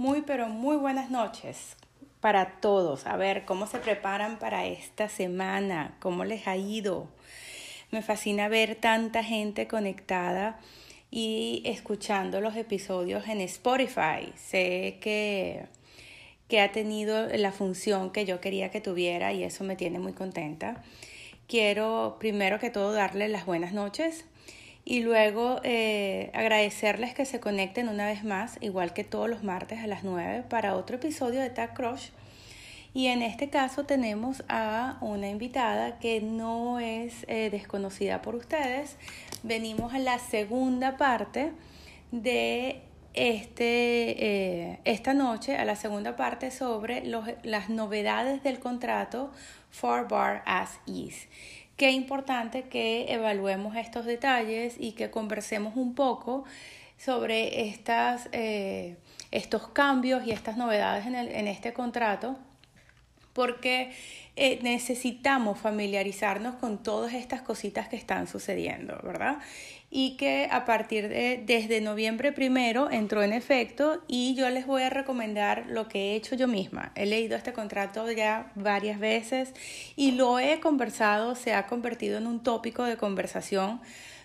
Muy, pero muy buenas noches para todos. A ver, ¿cómo se preparan para esta semana? ¿Cómo les ha ido? Me fascina ver tanta gente conectada y escuchando los episodios en Spotify. Sé que, que ha tenido la función que yo quería que tuviera y eso me tiene muy contenta. Quiero primero que todo darles las buenas noches y luego eh, agradecerles que se conecten una vez más, igual que todos los martes a las 9, para otro episodio de Tag Crush. Y en este caso tenemos a una invitada que no es eh, desconocida por ustedes. Venimos a la segunda parte de este, eh, esta noche, a la segunda parte sobre los, las novedades del contrato for Bar as Is qué importante que evaluemos estos detalles y que conversemos un poco sobre estas, eh, estos cambios y estas novedades en, el, en este contrato, porque eh, necesitamos familiarizarnos con todas estas cositas que están sucediendo, ¿verdad? Y que a partir de desde noviembre primero entró en efecto y yo les voy a recomendar lo que he hecho yo misma. He leído este contrato ya varias veces y lo he conversado, se ha convertido en un tópico de conversación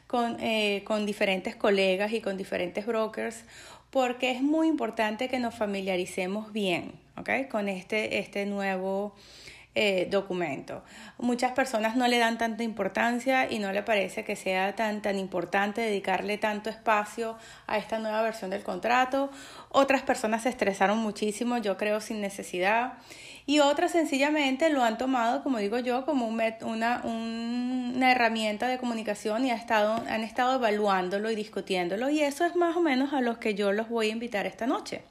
con, eh, con diferentes colegas y con diferentes brokers porque es muy importante que nos familiaricemos bien ¿okay? con este, este nuevo eh, documento. Muchas personas no le dan tanta importancia y no le parece que sea tan, tan importante dedicarle tanto espacio a esta nueva versión del contrato. Otras personas se estresaron muchísimo, yo creo sin necesidad. Y otras sencillamente lo han tomado, como digo yo, como una, una herramienta de comunicación y ha estado, han estado evaluándolo y discutiéndolo. Y eso es más o menos a los que yo los voy a invitar esta noche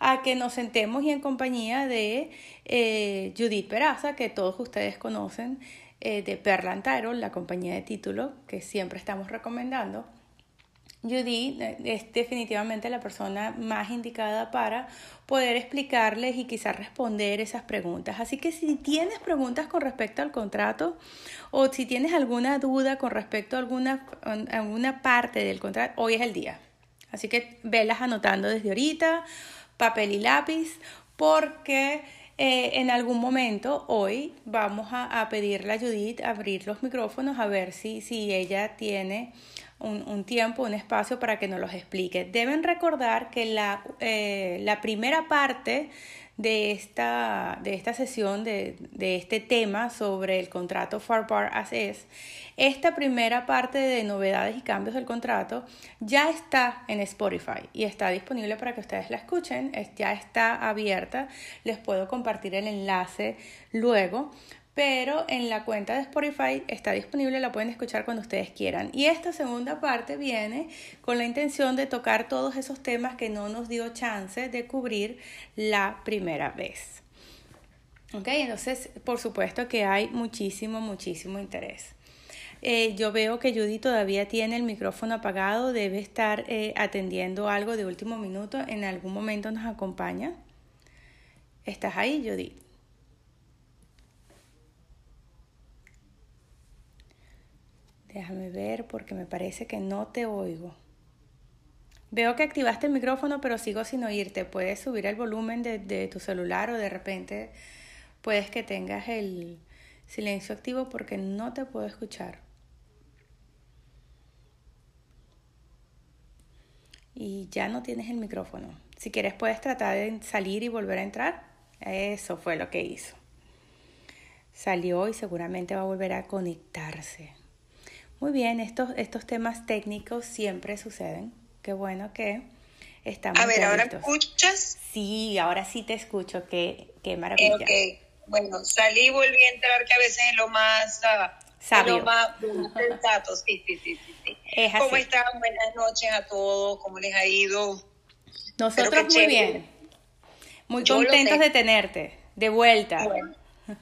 a que nos sentemos y en compañía de eh, Judith Peraza, que todos ustedes conocen, eh, de Perlan la compañía de título que siempre estamos recomendando. Judith eh, es definitivamente la persona más indicada para poder explicarles y quizás responder esas preguntas. Así que si tienes preguntas con respecto al contrato o si tienes alguna duda con respecto a alguna, a alguna parte del contrato, hoy es el día. Así que velas anotando desde ahorita papel y lápiz porque eh, en algún momento hoy vamos a, pedirle a Judith abrir los micrófonos a ver si, si ella tiene un, tiempo, un espacio para que nos los explique. Deben recordar que la, eh, la primera parte de esta, de esta sesión, de, de, este tema sobre el contrato Farpar as es, esta primera parte de novedades y cambios del contrato ya está en Spotify y está disponible para que ustedes la escuchen, ya está abierta, les puedo compartir el enlace luego pero en la cuenta de Spotify está disponible, la pueden escuchar cuando ustedes quieran. Y esta segunda parte viene con la intención de tocar todos esos temas que no nos dio chance de cubrir la primera vez. Ok, entonces por supuesto que hay muchísimo, muchísimo interés. Eh, yo veo que Judy todavía tiene el micrófono apagado, debe estar eh, atendiendo algo de último minuto, en algún momento nos acompaña. ¿Estás ahí, Judy? Déjame ver porque me parece que no te oigo. Veo que activaste el micrófono, pero sigo sin oírte. Puedes subir el volumen de, tu celular o de repente puedes que tengas el silencio activo porque no te puedo escuchar. Y ya no tienes el micrófono. Si quieres puedes tratar de salir y volver a entrar. Eso fue lo que hizo. Salió y seguramente va a volver a conectarse. Muy bien, estos, estos temas técnicos siempre suceden. Qué bueno que estamos. A ver, ¿ahora me escuchas? Sí, ahora sí te escucho. Qué, qué maravilla. ok, bueno, salí y volví a entrar, que a veces es lo más. Uh, Lo más sensato, sí, sí, sí, sí. ¿Cómo están? Buenas noches a todos, ¿cómo les ha ido? Nosotros muy bien. Muy contentos de tenerte, de vuelta.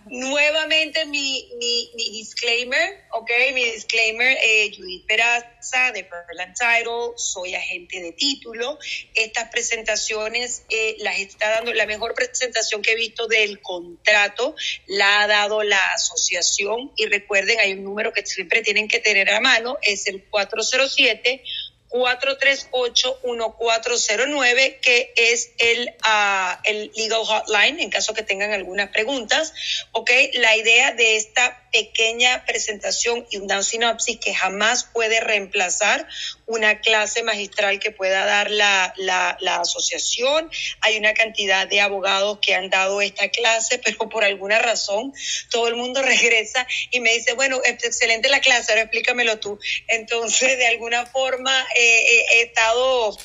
Nuevamente mi, mi, disclaimer, ok, mi disclaimer, eh, Judith Peraza de Pearl Title, soy agente de título. Estas presentaciones eh, las está dando, la mejor presentación que he visto del contrato la ha dado la asociación y recuerden, hay un número que siempre tienen que tener a mano, es el 407 438-1409, que es el, uh, el legal hotline, en caso que tengan algunas preguntas. Ok, la idea de esta pequeña presentación y una sinopsis que jamás puede reemplazar una clase magistral que pueda dar la, la, la, asociación. Hay una cantidad de abogados que han dado esta clase, pero por alguna razón todo el mundo regresa y me dice, bueno, es excelente la clase, ahora explícamelo tú. Entonces, de alguna forma, eh, he estado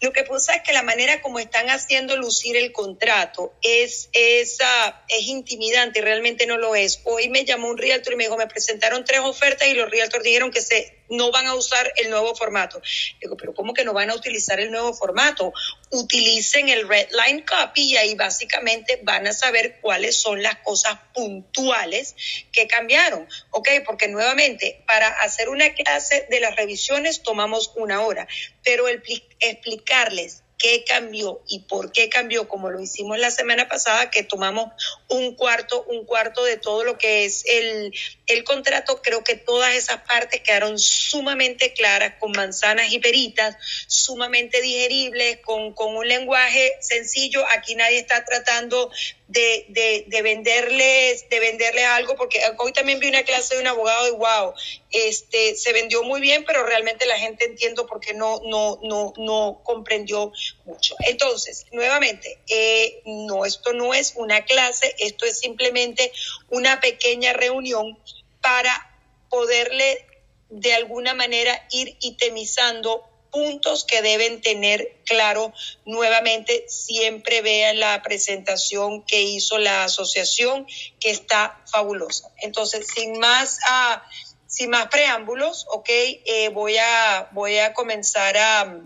lo que pasa es que la manera como están haciendo lucir el contrato es, es, es intimidante y realmente no lo es. Hoy me llamó un realtor y me dijo, me presentaron tres ofertas y los realtors dijeron que se no van a usar el nuevo formato. Digo, pero ¿cómo que no van a utilizar el nuevo formato? Utilicen el Red Line Copy y ahí básicamente van a saber cuáles son las cosas puntuales que cambiaron. ¿Ok? Porque nuevamente, para hacer una clase de las revisiones tomamos una hora, pero explicarles qué cambió y por qué cambió, como lo hicimos la semana pasada, que tomamos un cuarto, un cuarto de todo lo que es el, el contrato. Creo que todas esas partes quedaron sumamente claras, con manzanas y peritas, sumamente digeribles, con, con un lenguaje sencillo. Aquí nadie está tratando de, de, de, venderles, de venderles algo, porque hoy también vi una clase de un abogado y wow, este, se vendió muy bien, pero realmente la gente entiendo porque no, no, no, no comprendió mucho. Entonces, nuevamente, eh, no, esto no es una clase, esto es simplemente una pequeña reunión para poderle de alguna manera ir itemizando puntos que deben tener claro nuevamente. Siempre vean la presentación que hizo la asociación, que está fabulosa. Entonces, sin más, uh, sin más preámbulos, ok, eh, voy, a, voy a comenzar a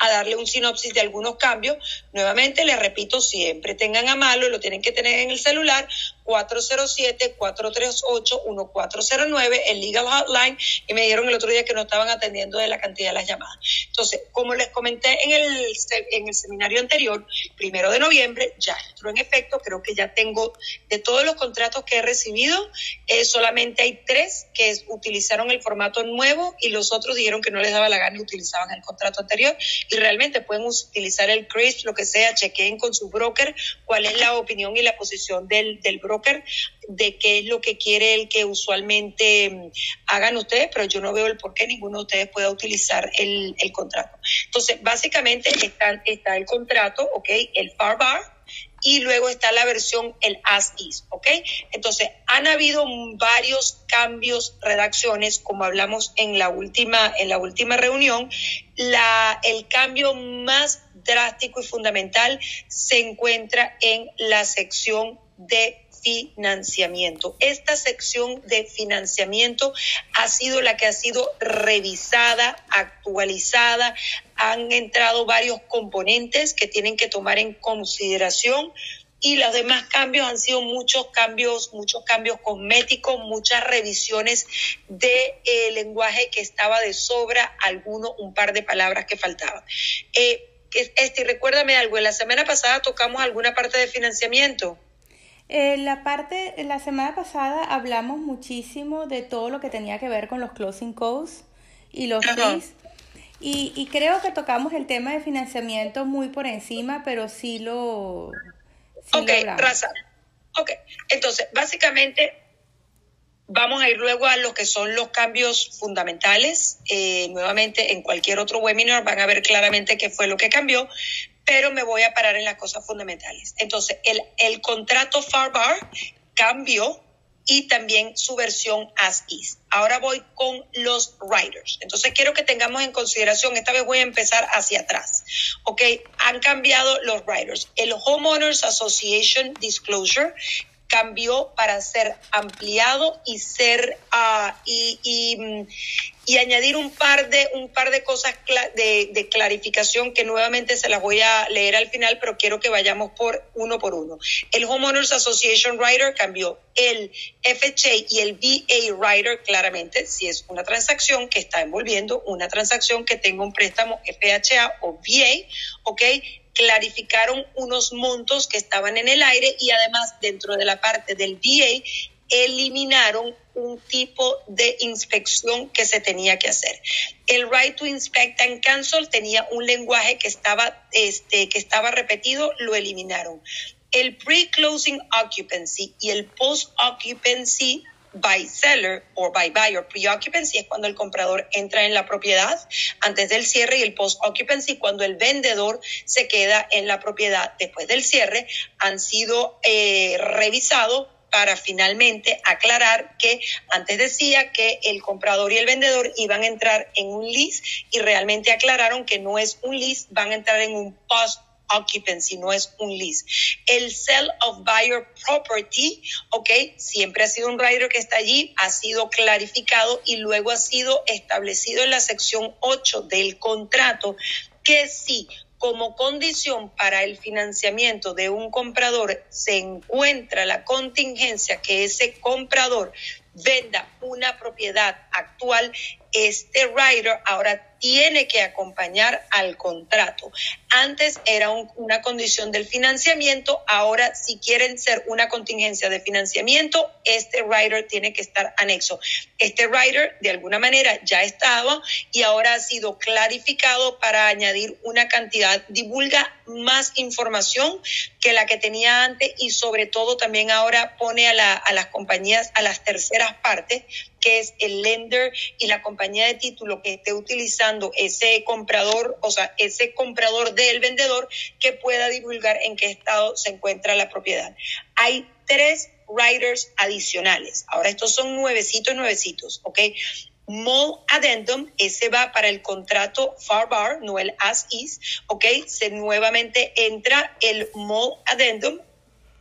a darle un sinopsis de algunos cambios. Nuevamente, les repito, siempre tengan a mano, lo tienen que tener en el celular, 407-438-1409, el Legal Hotline, y me dijeron el otro día que no estaban atendiendo de la cantidad de las llamadas. Entonces, como les comenté en el, en el seminario anterior, primero de noviembre, ya entró en efecto, creo que ya tengo de todos los contratos que he recibido, eh, solamente hay tres que utilizaron el formato nuevo y los otros dijeron que no les daba la gana y utilizaban el contrato anterior y realmente pueden utilizar el CRISP, lo que sea, chequeen con su broker cuál es la opinión y la posición del, del broker de qué es lo que quiere el que usualmente mm, hagan ustedes, pero yo no veo el por qué ninguno de ustedes pueda utilizar el, contrato. Entonces, básicamente está, está el contrato, ¿ok? El FAR bar, y luego está la versión el as is, ¿ok? Entonces, han habido varios cambios, redacciones, como hablamos en la última, en la última reunión. La, el cambio más drástico y fundamental se encuentra en la sección de financiamiento. Esta sección de financiamiento ha sido la que ha sido revisada, actualizada. Han entrado varios componentes que tienen que tomar en consideración y los demás cambios han sido muchos cambios, muchos cambios cosméticos, muchas revisiones de eh, lenguaje que estaba de sobra, alguno, un par de palabras que faltaban. Eh, este, recuérdame algo, en la semana pasada tocamos alguna parte de financiamiento. Eh, la parte, la semana pasada hablamos muchísimo de todo lo que tenía que ver con los closing costs y los fees. Y, y, creo que tocamos el tema de financiamiento muy por encima, pero sí lo. Sí ok, Raza. Ok, entonces, básicamente, vamos a ir luego a lo que son los cambios fundamentales. Eh, nuevamente, en cualquier otro webinar van a ver claramente qué fue lo que cambió, pero me voy a parar en las cosas fundamentales. Entonces, el, el contrato FARBAR cambió y también su versión as is. Ahora voy con los writers. Entonces quiero que tengamos en consideración, esta vez voy a empezar hacia atrás. Ok, han cambiado los writers. El Homeowners Association Disclosure cambió para ser ampliado y ser uh, y, y, añadir un par de un par de cosas de, de, clarificación que nuevamente se las voy a leer al final, pero quiero que vayamos por uno por uno. El Homeowners Association Writer cambió el FHA y el VA Writer claramente si es una transacción que está envolviendo una transacción que tenga un préstamo FHA o VA, ¿ok? Clarificaron unos montos que estaban en el aire y además dentro de la parte del VA eliminaron un tipo de inspección que se tenía que hacer. El right to inspect and cancel tenía un lenguaje que estaba, este, que estaba repetido, lo eliminaron. El pre-closing occupancy y el post-occupancy by seller o by buyer pre-occupancy es cuando el comprador entra en la propiedad antes del cierre y el post-occupancy cuando el vendedor se queda en la propiedad después del cierre han sido eh, revisados para finalmente aclarar que antes decía que el comprador y el vendedor iban a entrar en un lease y realmente aclararon que no es un lease, van a entrar en un post occupancy, no es un lease. El sell of buyer property, ok, siempre ha sido un rider que está allí, ha sido clarificado y luego ha sido establecido en la sección 8 del contrato que si como condición para el financiamiento de un comprador se encuentra la contingencia que ese comprador venda una propiedad actual, este rider ahora tiene que acompañar al contrato. Antes era una condición del financiamiento, ahora si quieren ser una contingencia de financiamiento, este rider tiene que estar anexo. Este rider de alguna manera ya estaba y ahora ha sido clarificado para añadir una cantidad, divulga más información que la que tenía antes y sobre todo también ahora pone a, a las compañías, a las terceras partes, que es el lender y la compañía de título que esté utilizando ese comprador, o sea, ese comprador del vendedor que pueda divulgar en qué estado se encuentra la propiedad. Hay tres riders adicionales. Ahora estos son nuevecitos, nuevecitos, ¿ok? Mall Addendum, ese va para el contrato Far Bar, no el As Is, ¿ok? Se nuevamente entra el Mall Addendum,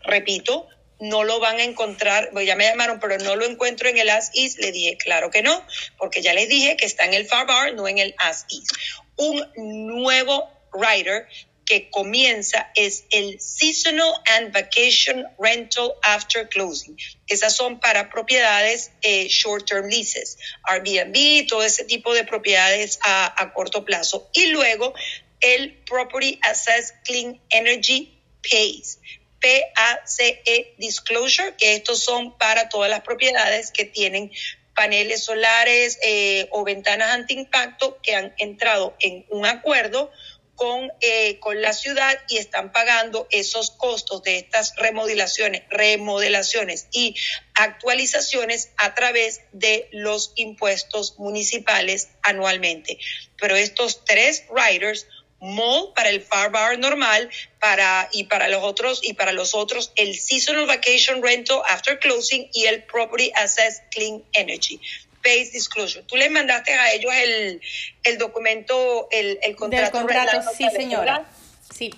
repito, no lo van a encontrar, pues ya me llamaron, pero no lo encuentro en el As Is. Le dije, claro que no, porque ya les dije que está en el Far Bar, no en el As Is. Un nuevo writer que comienza es el Seasonal and Vacation Rental After Closing. Esas son para propiedades eh, short-term leases, Airbnb, todo ese tipo de propiedades a, a corto plazo. Y luego el Property Assess Clean Energy Pays. PACE Disclosure, que estos son para todas las propiedades que tienen paneles solares eh, o ventanas antiimpacto que han entrado en un acuerdo con, eh, con la ciudad y están pagando esos costos de estas remodelaciones, remodelaciones y actualizaciones a través de los impuestos municipales anualmente. Pero estos tres riders Mall para el Far Bar normal para, y para los otros y para los otros el Seasonal Vacation Rental After Closing y el Property Assess Clean Energy. Base Disclosure. Tú les mandaste a ellos el, el documento, el, el contrato. Del contrato, sí, señora. Sí.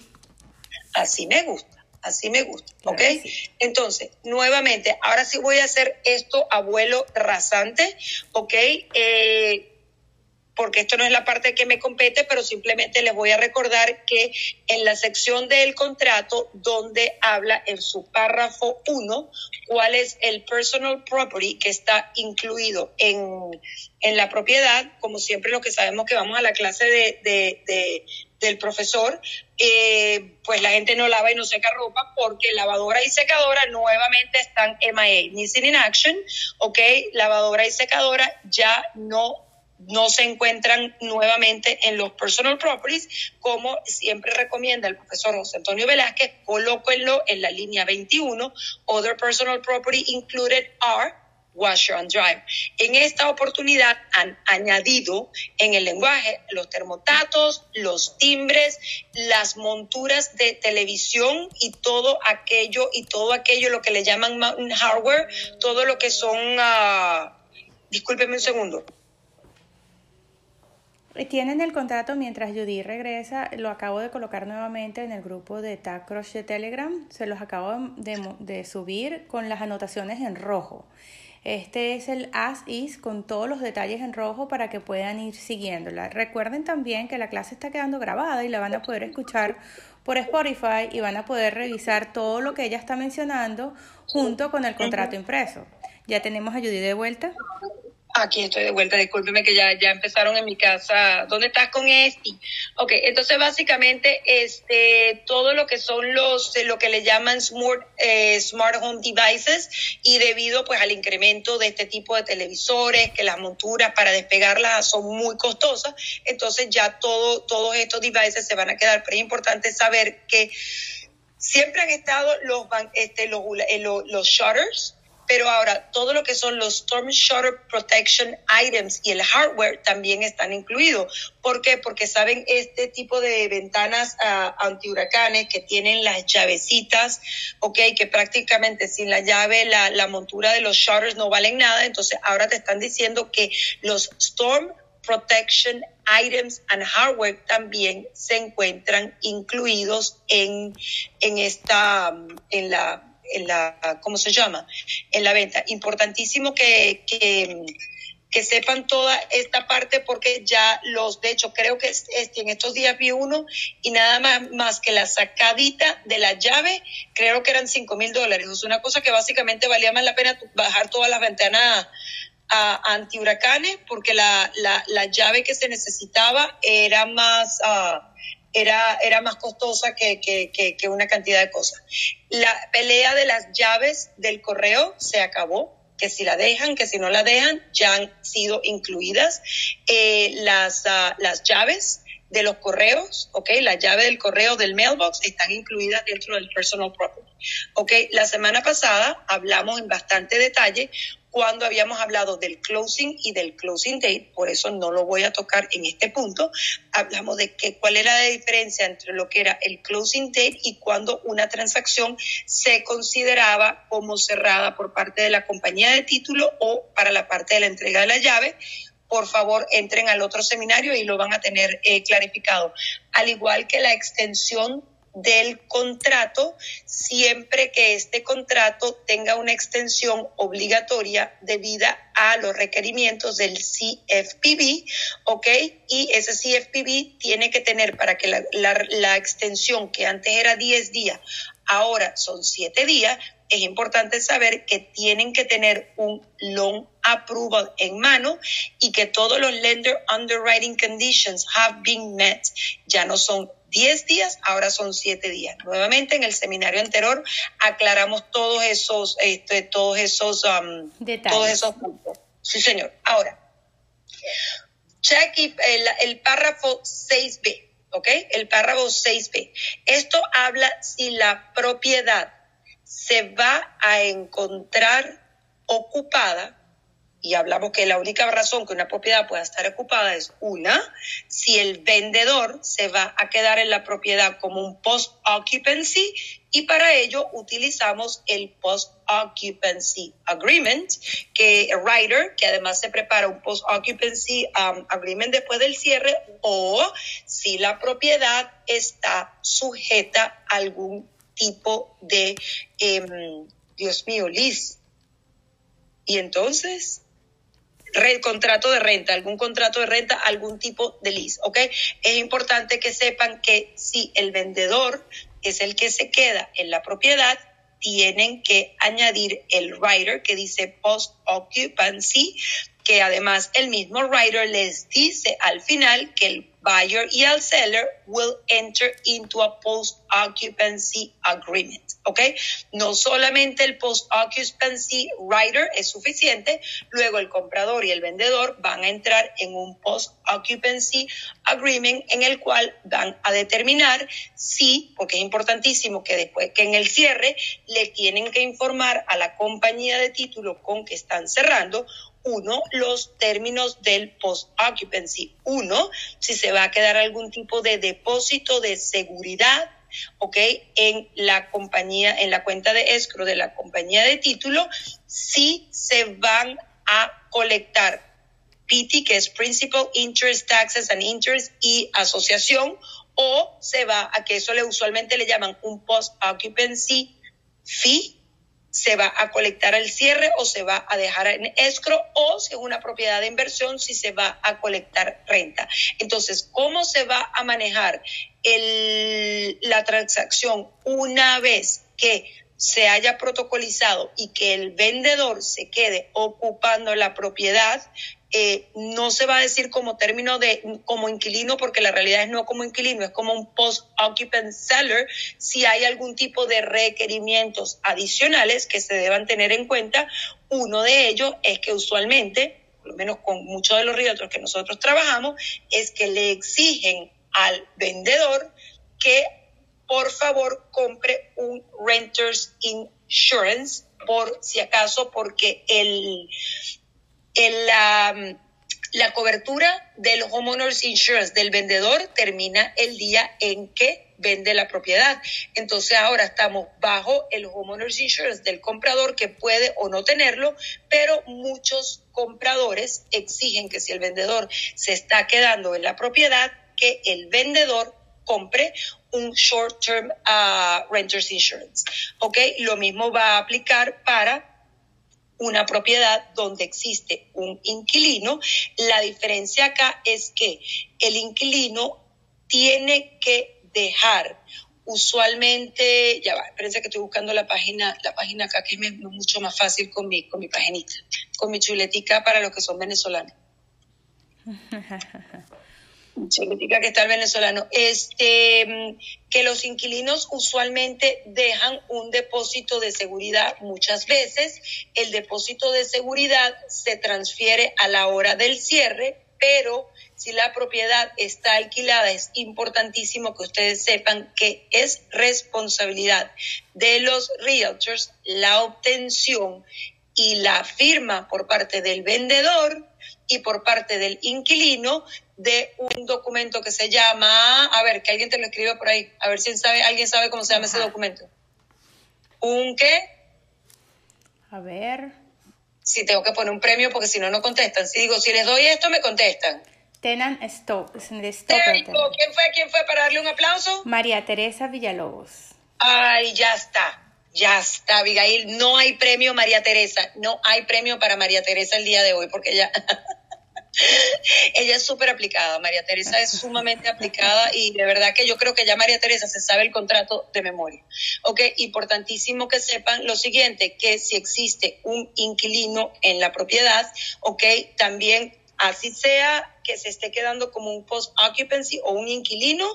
Así me gusta. Así me gusta, ¿ok? Entonces, nuevamente, ahora sí voy a hacer esto abuelo rasante, ¿ok? Eh, porque esto no es la parte que me compete, pero simplemente les voy a recordar que en la sección del contrato donde habla en su párrafo 1 cuál es el personal property que está incluido en, la propiedad, como siempre lo que sabemos que vamos a la clase de, del profesor, eh, pues la gente no lava y no seca ropa porque lavadora y secadora nuevamente están MIA, Missing in Action, ¿ok? Lavadora y secadora ya no no se encuentran nuevamente en los personal properties, como siempre recomienda el profesor José Antonio Velázquez, colóquenlo en la línea 21, Other Personal Property Included are washer and dry. En esta oportunidad han añadido en el lenguaje los termotatos, los timbres, las monturas de televisión y todo aquello y todo aquello lo que le llaman mountain hardware, todo lo que son, uh, discúlpeme un segundo, tienen el contrato mientras Judy regresa, lo acabo de colocar nuevamente en el grupo de TagCrush de Telegram, se los acabo de, subir con las anotaciones en rojo. Este es el As Is con todos los detalles en rojo para que puedan ir siguiéndola. Recuerden también que la clase está quedando grabada y la van a poder escuchar por Spotify y van a poder revisar todo lo que ella está mencionando junto con el contrato impreso. ¿Ya tenemos a Judy de vuelta? Aquí estoy de vuelta, discúlpeme que ya, ya empezaron en mi casa. ¿Dónde estás con este? Ok, entonces básicamente este, todo lo que son los, lo que le llaman smart, eh, smart home devices y debido pues al incremento de este tipo de televisores, que las monturas para despegarlas son muy costosas, entonces ya todo, todos estos devices se van a quedar. Pero es importante saber que siempre han estado los, este, los, eh, los shutters, pero ahora todo lo que son los Storm Shutter Protection Items y el hardware también están incluidos. ¿Por qué? Porque saben este tipo de ventanas uh, antihuracanes que tienen las llavecitas, ok, que prácticamente sin la llave la, la montura de los shutters no valen nada. Entonces ahora te están diciendo que los Storm Protection Items and Hardware también se encuentran incluidos en, en esta, en la en la, ¿cómo se llama? En la venta. Importantísimo que, que, sepan toda esta parte porque ya los, de hecho, creo que en estos días vi uno y nada más, más que la sacadita de la llave, creo que eran 5 mil dólares. Es una cosa que básicamente valía más la pena bajar todas las ventanas a antihuracanes porque la, la, la, llave que se necesitaba era más... Uh, era, era más costosa que, que, que, una cantidad de cosas. La pelea de las llaves del correo se acabó que si la dejan, que si no la dejan, ya han sido incluidas eh, las, uh, las llaves de los correos, ¿ok? La llave del correo del mailbox están incluidas dentro del personal property, ¿ok? La semana pasada hablamos en bastante detalle cuando habíamos hablado del closing y del closing date, por eso no lo voy a tocar en este punto. Hablamos de que, cuál era la diferencia entre lo que era el closing date y cuando una transacción se consideraba como cerrada por parte de la compañía de título o para la parte de la entrega de la llave por favor entren al otro seminario y lo van a tener eh, clarificado. Al igual que la extensión del contrato siempre que este contrato tenga una extensión obligatoria debida a los requerimientos del CFPB, ¿ok? Y ese CFPB tiene que tener para que la, la, la extensión que antes era 10 días, ahora son 7 días, es importante saber que tienen que tener un loan approval en mano y que todos los lender underwriting conditions have been met. Ya no son 10 días, ahora son 7 días. Nuevamente en el seminario anterior aclaramos todos esos, este, todos esos, um, todos esos puntos. Sí, señor. Ahora, check el, el párrafo 6b, ¿ok? El párrafo 6b. Esto habla si la propiedad se va a encontrar ocupada y hablamos que la única razón que una propiedad pueda estar ocupada es una, si el vendedor se va a quedar en la propiedad como un post-occupancy y para ello utilizamos el post-occupancy agreement, que writer, que además se prepara un post-occupancy um, agreement después del cierre o si la propiedad está sujeta a algún tipo de, eh, Dios mío, Liz. Y entonces, contrato de renta, algún contrato de renta, algún tipo de lease, ¿ok? Es importante que sepan que si el vendedor es el que se queda en la propiedad, tienen que añadir el writer que dice post occupancy, que además el mismo writer les dice al final que el buyer y el seller will enter into a post-occupancy agreement. ¿Ok? No solamente el post-occupancy writer es suficiente, luego el comprador y el vendedor van a entrar en un post-occupancy agreement en el cual van a determinar si, porque es importantísimo que después que en el cierre le tienen que informar a la compañía de título con que están cerrando uno, los términos del post-occupancy. Uno, si se va a quedar algún tipo de depósito de seguridad, ¿ok? En la compañía, en la cuenta de escro de la compañía de título, si se van a colectar PT, que es Principal Interest Taxes and Interest y asociación, o se va a que eso le usualmente le llaman un post-occupancy fee, se va a colectar al cierre o se va a dejar en escro o si es una propiedad de inversión, si se va a colectar renta. Entonces, ¿cómo se va a manejar el, la transacción una vez que se haya protocolizado y que el vendedor se quede ocupando la propiedad, eh, no se va a decir como término de como inquilino, porque la realidad es no como inquilino, es como un post-occupant seller, si hay algún tipo de requerimientos adicionales que se deban tener en cuenta. Uno de ellos es que usualmente, por lo menos con muchos de los realtors que nosotros trabajamos, es que le exigen al vendedor que por favor compre un renter's insurance por si acaso porque el la, la cobertura del homeowners insurance del vendedor termina el día en que vende la propiedad. Entonces ahora estamos bajo el homeowners insurance del comprador que puede o no tenerlo, pero muchos compradores exigen que si el vendedor se está quedando en la propiedad, que el vendedor compre un short term uh, renters insurance. ¿Ok? Lo mismo va a aplicar para una propiedad donde existe un inquilino. La diferencia acá es que el inquilino tiene que dejar usualmente, ya va, espérense que estoy buscando la página, la página acá que es mucho más fácil con mi, con mi paginita, con mi chuletica para los que son venezolanos. significa que está el venezolano, este, que los inquilinos usualmente dejan un depósito de seguridad muchas veces. El depósito de seguridad se transfiere a la hora del cierre, pero si la propiedad está alquilada, es importantísimo que ustedes sepan que es responsabilidad de los realtors la obtención y la firma por parte del vendedor y por parte del inquilino de un documento que se llama, a ver, que alguien te lo escribe por ahí, a ver si sabe, alguien sabe cómo se llama ese documento. ¿Un qué? A ver. Si tengo que poner un premio porque si no, no contestan. Si digo, si les doy esto, me contestan. Tenan stop. ¿Quién fue? ¿Quién fue para darle un aplauso? María Teresa Villalobos. Ay, ya está. Ya está, Abigail. No hay premio, María Teresa. No hay premio para María Teresa el día de hoy porque ya. Ella es súper aplicada, María Teresa es sumamente aplicada y de verdad que yo creo que ya María Teresa se sabe el contrato de memoria. Ok, importantísimo que sepan lo siguiente, que si existe un inquilino en la propiedad, ok, también así sea que se esté quedando como un post-occupancy o un inquilino,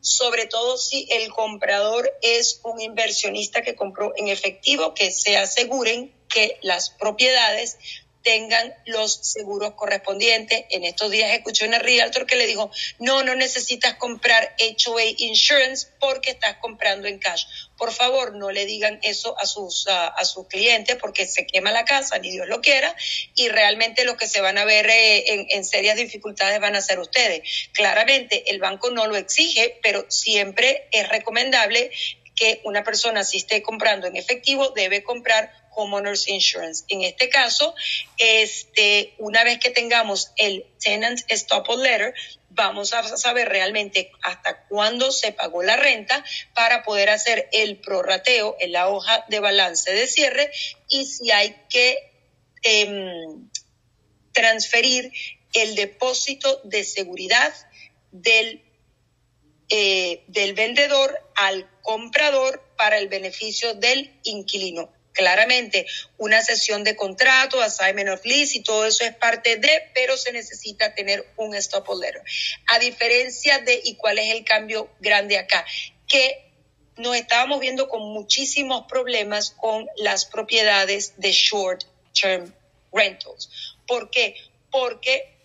sobre todo si el comprador es un inversionista que compró en efectivo, que se aseguren que las propiedades tengan los seguros correspondientes. En estos días escuché una realtor que le dijo, no, no necesitas comprar HOA Insurance porque estás comprando en cash. Por favor, no le digan eso a sus, a, sus clientes porque se quema la casa, ni Dios lo quiera, y realmente los que se van a ver eh, en, en serias dificultades van a ser ustedes. Claramente, el banco no lo exige, pero siempre es recomendable que una persona si esté comprando en efectivo debe comprar homeowners insurance. En este caso, este, una vez que tengamos el tenant stop letter, vamos a saber realmente hasta cuándo se pagó la renta para poder hacer el prorrateo en la hoja de balance de cierre y si hay que em, transferir el depósito de seguridad del, eh, del vendedor al comprador para el beneficio del inquilino claramente una sesión de contrato, assignment of lease y todo eso es parte de, pero se necesita tener un stop letter. A diferencia de, ¿y cuál es el cambio grande acá? Que nos estábamos viendo con muchísimos problemas con las propiedades de short term rentals. ¿Por qué? Porque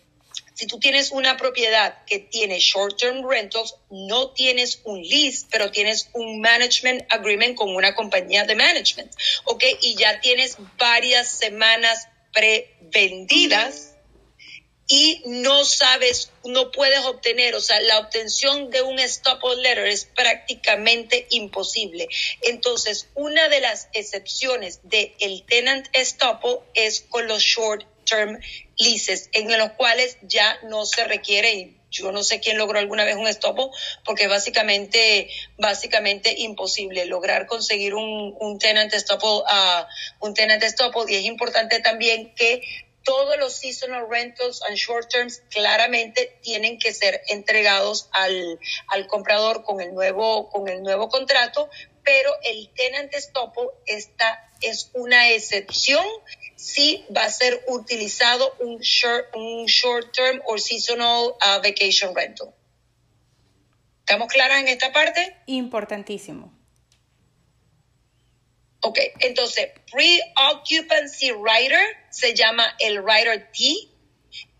si tú tienes una propiedad que tiene short-term rentals, no tienes un lease, pero tienes un management agreement con una compañía de management, ¿ok? Y ya tienes varias semanas prevendidas y no sabes, no puedes obtener, o sea, la obtención de un stop letter es prácticamente imposible. Entonces, una de las excepciones del el tenant estoppel es con los short term en los cuales ya no se requiere, y yo no sé quién logró alguna vez un estopo, porque básicamente, básicamente imposible lograr conseguir un, un tenant estopo, uh, un tenant estopo, y es importante también que todos los seasonal rentals and short terms claramente tienen que ser entregados al, al comprador con el nuevo, con el nuevo contrato pero el tenant estoppel esta es una excepción si va a ser utilizado un short, un short term o seasonal uh, vacation rental. ¿Estamos claras en esta parte? Importantísimo. Ok, entonces, pre-occupancy rider se llama el rider T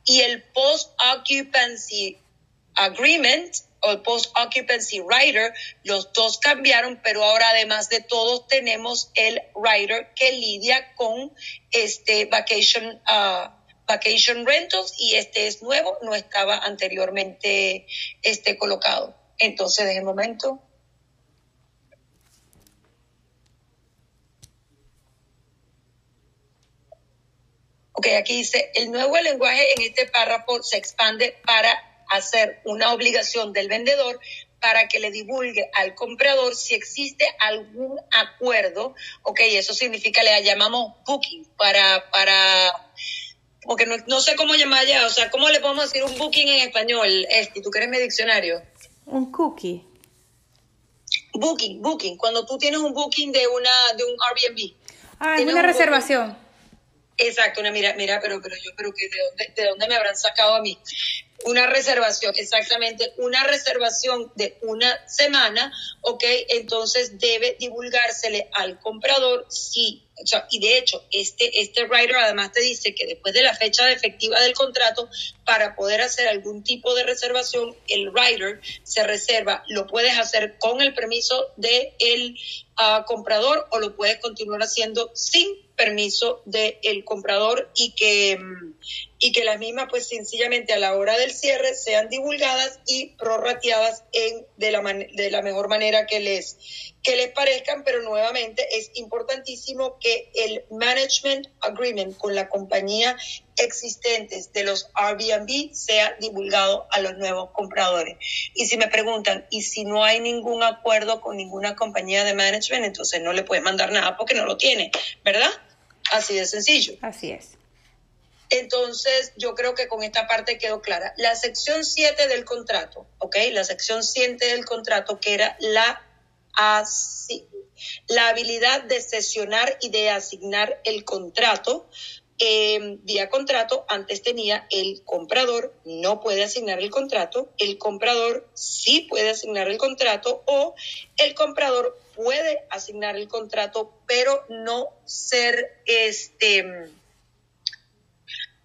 y el post-occupancy agreement o el post-occupancy rider, los dos cambiaron, pero ahora además de todos tenemos el rider que lidia con este vacation, uh, vacation rentals y este es nuevo, no estaba anteriormente este, colocado. Entonces, de momento, Ok, aquí dice, el nuevo lenguaje en este párrafo se expande para hacer una obligación del vendedor para que le divulgue al comprador si existe algún acuerdo, ok, eso significa, le llamamos booking, para, para, porque no, sé cómo llamar ya, o sea, ¿cómo le podemos decir un booking en español, Esti? ¿Tú crees mi diccionario? Un cookie. Booking, booking, cuando tú tienes un booking de, una, de un Airbnb. Ah, es una reservación. Exacto, una mira, mira, pero, pero yo creo que de dónde, de dónde me habrán sacado a mí. Una reservación, exactamente, una reservación de una semana, ¿ok? Entonces debe divulgársele al comprador si, o sea, y de hecho, este, este writer además te dice que después de la fecha efectiva del contrato, para poder hacer algún tipo de reservación, el writer se reserva, lo puedes hacer con el permiso del de uh, comprador o lo puedes continuar haciendo sin permiso del comprador y que, y que las mismas pues sencillamente a la hora del cierre sean divulgadas y prorrateadas en, de, la de la mejor manera que les, que les parezcan, pero nuevamente es importantísimo que el management agreement con la compañía existentes de los Airbnb sea divulgado a los nuevos compradores. Y si me preguntan, ¿y si no hay ningún acuerdo con ninguna compañía de management, entonces no le puedes mandar nada porque no lo tiene, ¿verdad? Así de sencillo. Así es. Entonces, yo creo que con esta parte quedó clara. La sección 7 del contrato, ¿ok? La sección 7 del contrato, que era la, la habilidad de sesionar y de asignar el contrato, eh, vía contrato, antes tenía el comprador no puede asignar el contrato, el comprador sí puede asignar el contrato o el comprador puede asignar el contrato, pero no ser este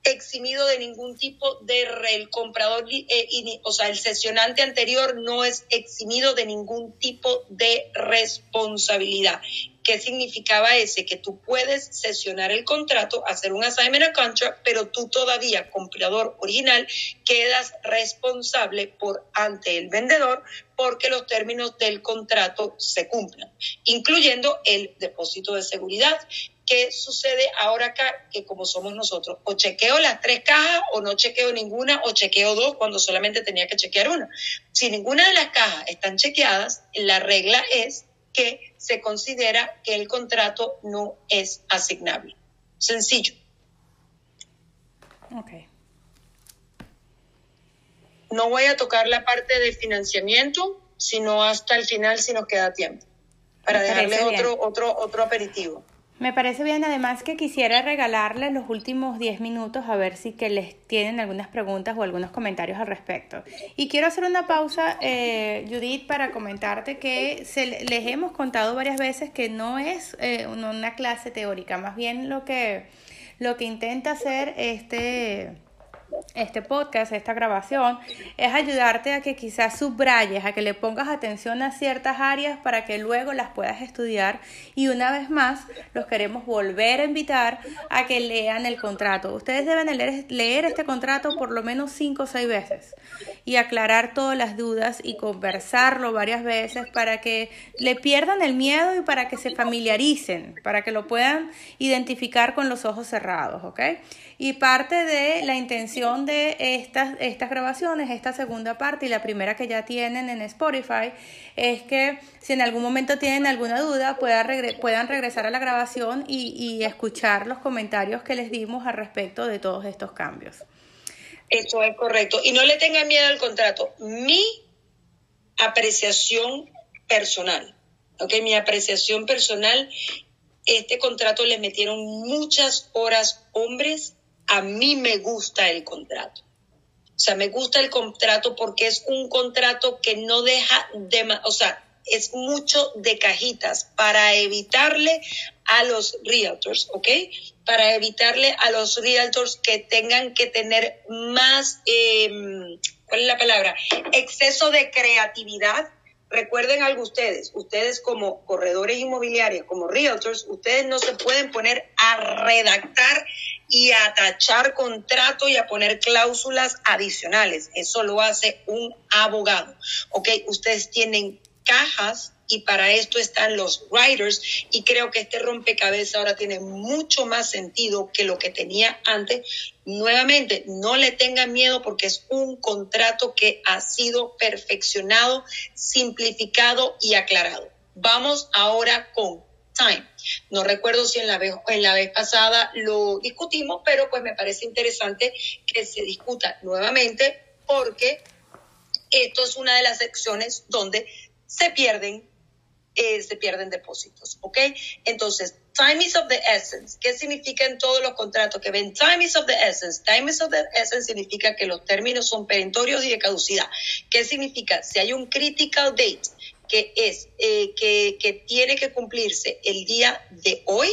eximido de ningún tipo de el comprador, eh, o sea, el sesionante anterior no es eximido de ningún tipo de responsabilidad. ¿Qué significaba ese? Que tú puedes sesionar el contrato, hacer un assignment of contract, pero tú todavía, comprador original, quedas responsable por ante el vendedor porque los términos del contrato se cumplan, incluyendo el depósito de seguridad. ¿Qué sucede ahora acá? Que como somos nosotros, o chequeo las tres cajas o no chequeo ninguna o chequeo dos cuando solamente tenía que chequear una. Si ninguna de las cajas están chequeadas, la regla es que se considera que el contrato no es asignable. Sencillo. Ok. No voy a tocar la parte de financiamiento, sino hasta el final si nos queda tiempo, para dejarle otro, otro, otro aperitivo. Me parece bien, además que quisiera regalarles los últimos 10 minutos a ver si que les tienen algunas preguntas o algunos comentarios al respecto. Y quiero hacer una pausa, eh, Judith, para comentarte que se, les hemos contado varias veces que no es eh, una clase teórica, más bien lo que, lo que intenta hacer este este podcast, esta grabación, es ayudarte a que quizás subrayes, a que le pongas atención a ciertas áreas para que luego las puedas estudiar y una vez más los queremos volver a invitar a que lean el contrato. Ustedes deben leer, leer este contrato por lo menos cinco o seis veces y aclarar todas las dudas y conversarlo varias veces para que le pierdan el miedo y para que se familiaricen, para que lo puedan identificar con los ojos cerrados, ¿ok? Y parte de la intención de estas, estas grabaciones, esta segunda parte y la primera que ya tienen en Spotify, es que si en algún momento tienen alguna duda puedan, puedan regresar a la grabación y, y escuchar los comentarios que les dimos al respecto de todos estos cambios. Eso es correcto. Y no le tengan miedo al contrato. Mi apreciación personal, ok, mi apreciación personal, este contrato le metieron muchas horas hombres, a mí me gusta el contrato. O sea, me gusta el contrato porque es un contrato que no deja de, o sea, es mucho de cajitas para evitarle a los realtors, ¿ok? Para evitarle a los realtors que tengan que tener más, em, ¿cuál es la palabra? Exceso de creatividad. Recuerden algo ustedes, ustedes como corredores inmobiliarios, como realtors, ustedes no se pueden poner a redactar y a tachar contrato y a poner cláusulas adicionales. Eso lo hace un abogado. ¿Ok? Ustedes tienen cajas y para esto están los writers y creo que este rompecabezas ahora tiene mucho más sentido que lo que tenía antes. Nuevamente, no le tengan miedo porque es un contrato que ha sido perfeccionado, simplificado y aclarado. Vamos ahora con time. No recuerdo si en la vez, en la vez pasada lo discutimos, pero pues me parece interesante que se discuta nuevamente porque esto es una de las secciones donde se pierden, eh, se pierden depósitos, ¿ok? Entonces, time is of the essence. ¿Qué significa en todos los contratos que ven? Time is of the essence. Time is of the essence significa que los términos son perentorios y de caducidad. ¿Qué significa? Si hay un critical date que es eh, que, que, tiene que cumplirse el día de hoy,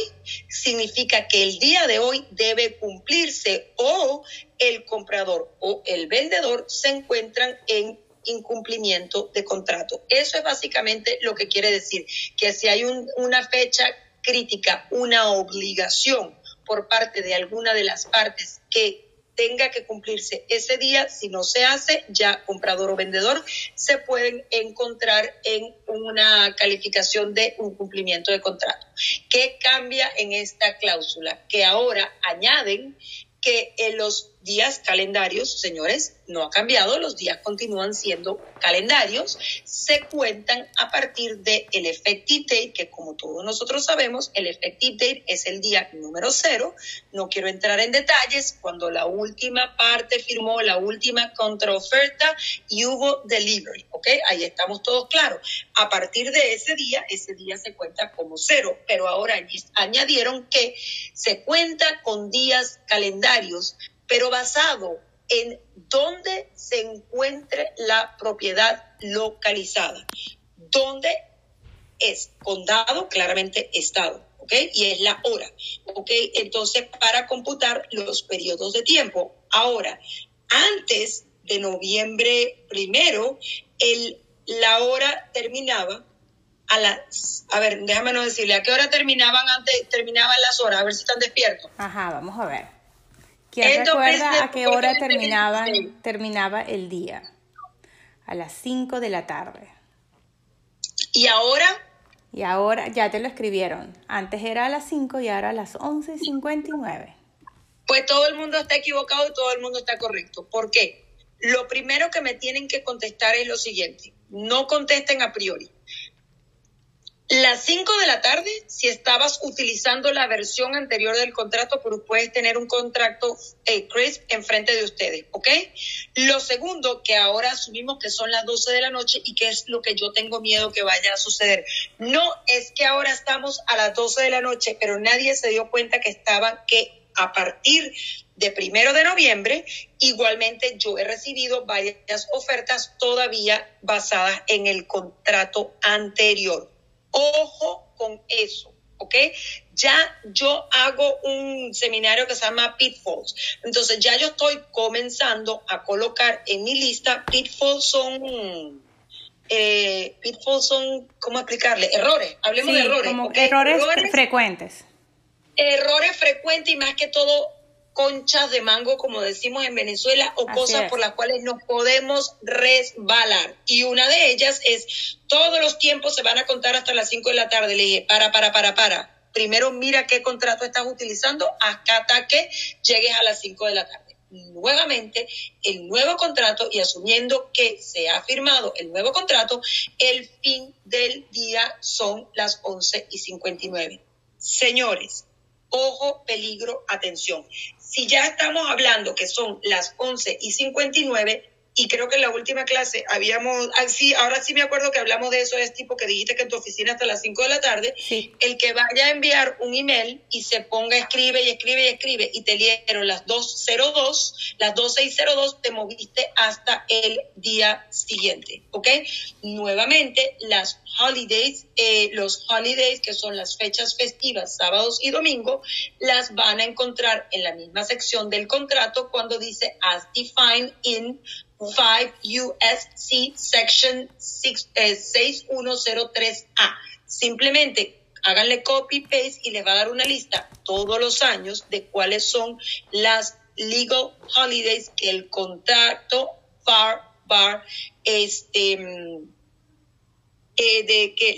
significa que el día de hoy debe cumplirse o el comprador o el vendedor se encuentran en incumplimiento de contrato. Eso es básicamente lo que quiere decir, que si hay una fecha crítica, una obligación por parte de alguna de las partes que tenga que cumplirse ese día, si no se hace, ya comprador o vendedor se pueden encontrar en una calificación de un cumplimiento de contrato. ¿Qué cambia en esta cláusula? Que ahora añaden que en los días calendarios, señores, no ha cambiado, los días continúan siendo calendarios, se cuentan a partir del el effective date, que como todos nosotros sabemos, el effective date es el día número cero. No quiero entrar en detalles, cuando la última parte firmó la última contraoferta y hubo delivery, ¿ok? Ahí estamos todos claros. A partir de ese día, ese día se cuenta como cero, pero ahora añadieron que se cuenta con días calendarios, pero basado en dónde se encuentre la propiedad localizada. ¿Dónde es? Condado, claramente estado. ¿ok? Y es la hora, ¿ok? Entonces, para computar los periodos de tiempo. Ahora, antes de noviembre primero, el, la hora terminaba a las, a ver, déjame no decirle, ¿a qué hora terminaban antes, terminaban las horas? A ver si están despiertos. Ajá, vamos a ver. ¿Quién recuerda a qué hora terminaban, terminaba el día? A las 5 de la tarde. ¿Y ahora? Y ahora ya te lo escribieron. Antes era a las 5 y ahora a las 11 y 59. Pues todo el mundo está equivocado y todo el mundo está correcto. ¿Por qué? Lo primero que me tienen que contestar es lo siguiente. No contesten a priori. Las 5 de la tarde, si estabas utilizando la versión anterior del contrato, pero puedes tener un contrato eh, crisp enfrente de ustedes, ¿ok? Lo segundo, que ahora asumimos que son las 12 de la noche y que es lo que yo tengo miedo que vaya a suceder. No es que ahora estamos a las 12 de la noche, pero nadie se dio cuenta que estaban, que a partir de primero de noviembre, igualmente yo he recibido varias ofertas todavía basadas en el contrato anterior. Ojo con eso. ¿ok? Ya yo hago un seminario que se llama Pitfalls. Entonces ya yo estoy comenzando a colocar en mi lista, Pitfalls son, eh, Pitfalls son, ¿cómo explicarle? Errores, hablemos de errores. Como errores, errores frecuentes. Errores frecuentes y más que todo conchas de mango, como decimos en Venezuela, o cosas por las cuales nos podemos resbalar. Y una de ellas es, todos los tiempos se van a contar hasta las 5 de la tarde. Le dije, para, para, para, para. Primero mira qué contrato estás utilizando hasta que llegues a las 5 de la tarde. Nuevamente, el nuevo contrato y asumiendo que se ha firmado el nuevo contrato, el fin del día son las 11 y 59. Señores, ojo, peligro, atención. Si ya estamos hablando que son las 11 y 59, y creo que en la última clase habíamos, ah, sí, ahora sí me acuerdo que hablamos de eso, es tipo que dijiste que en tu oficina hasta las 5 de la tarde, el que vaya a enviar un email y se ponga, escribe y escribe y escribe y te dieron las 202, las 2602, te moviste hasta el día siguiente, ¿ok? Nuevamente, las holidays, eh, los holidays que son las fechas festivas, sábados y domingo, las van a encontrar en la misma sección del contrato cuando dice as defined in 5 USC Section 6103A. Eh, Simplemente háganle copy paste y les va a dar una lista todos los años de cuáles son las legal holidays que el contrato bar bar este mm, eh, de que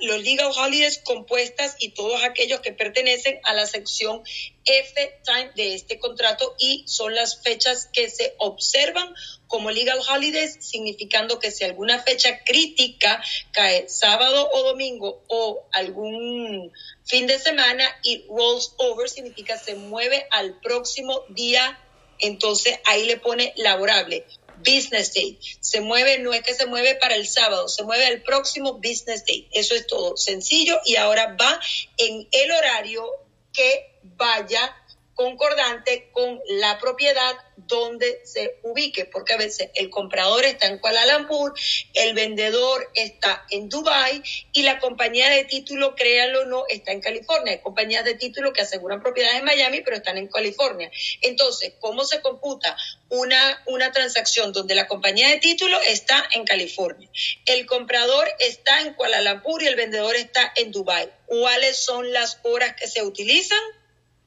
los legal holidays compuestas y todos aquellos que pertenecen a la sección F time de este contrato y son las fechas que se observan como legal holidays, significando que si alguna fecha crítica cae sábado o domingo o algún fin de semana y rolls over, significa se mueve al próximo día, entonces ahí le pone laborable business day. Se mueve, no es que se mueve para el sábado, se mueve el próximo business day. Eso es todo sencillo y ahora va en el horario que vaya concordante con la propiedad donde se ubique, porque a veces el comprador está en Kuala Lumpur, el vendedor está en Dubai y la compañía de título, créanlo o no, está en California. Hay compañías de título que aseguran propiedades en Miami, pero están en California. Entonces, ¿cómo se computa una, una transacción donde la compañía de título está en California? El comprador está en Kuala Lumpur y el vendedor está en Dubai. ¿Cuáles son las horas que se utilizan?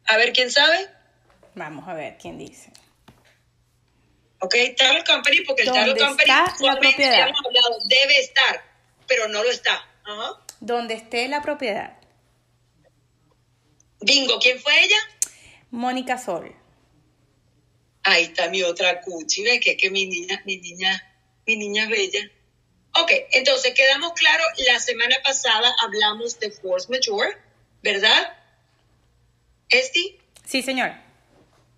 A ver, ¿quién sabe? Vamos a ver, ¿quién dice? Ok, Title Company, porque el Title Company la propiedad? debe estar, pero no lo está. Donde esté la propiedad. Bingo, ¿quién fue ella? Mónica Sol. Ahí está mi otra cuchi, ¿ves? Que, que mi niña, mi niña, mi niña bella. Ok, entonces quedamos claros, la semana pasada hablamos de force majeure, ¿verdad? ¿Esti? Sí, señor.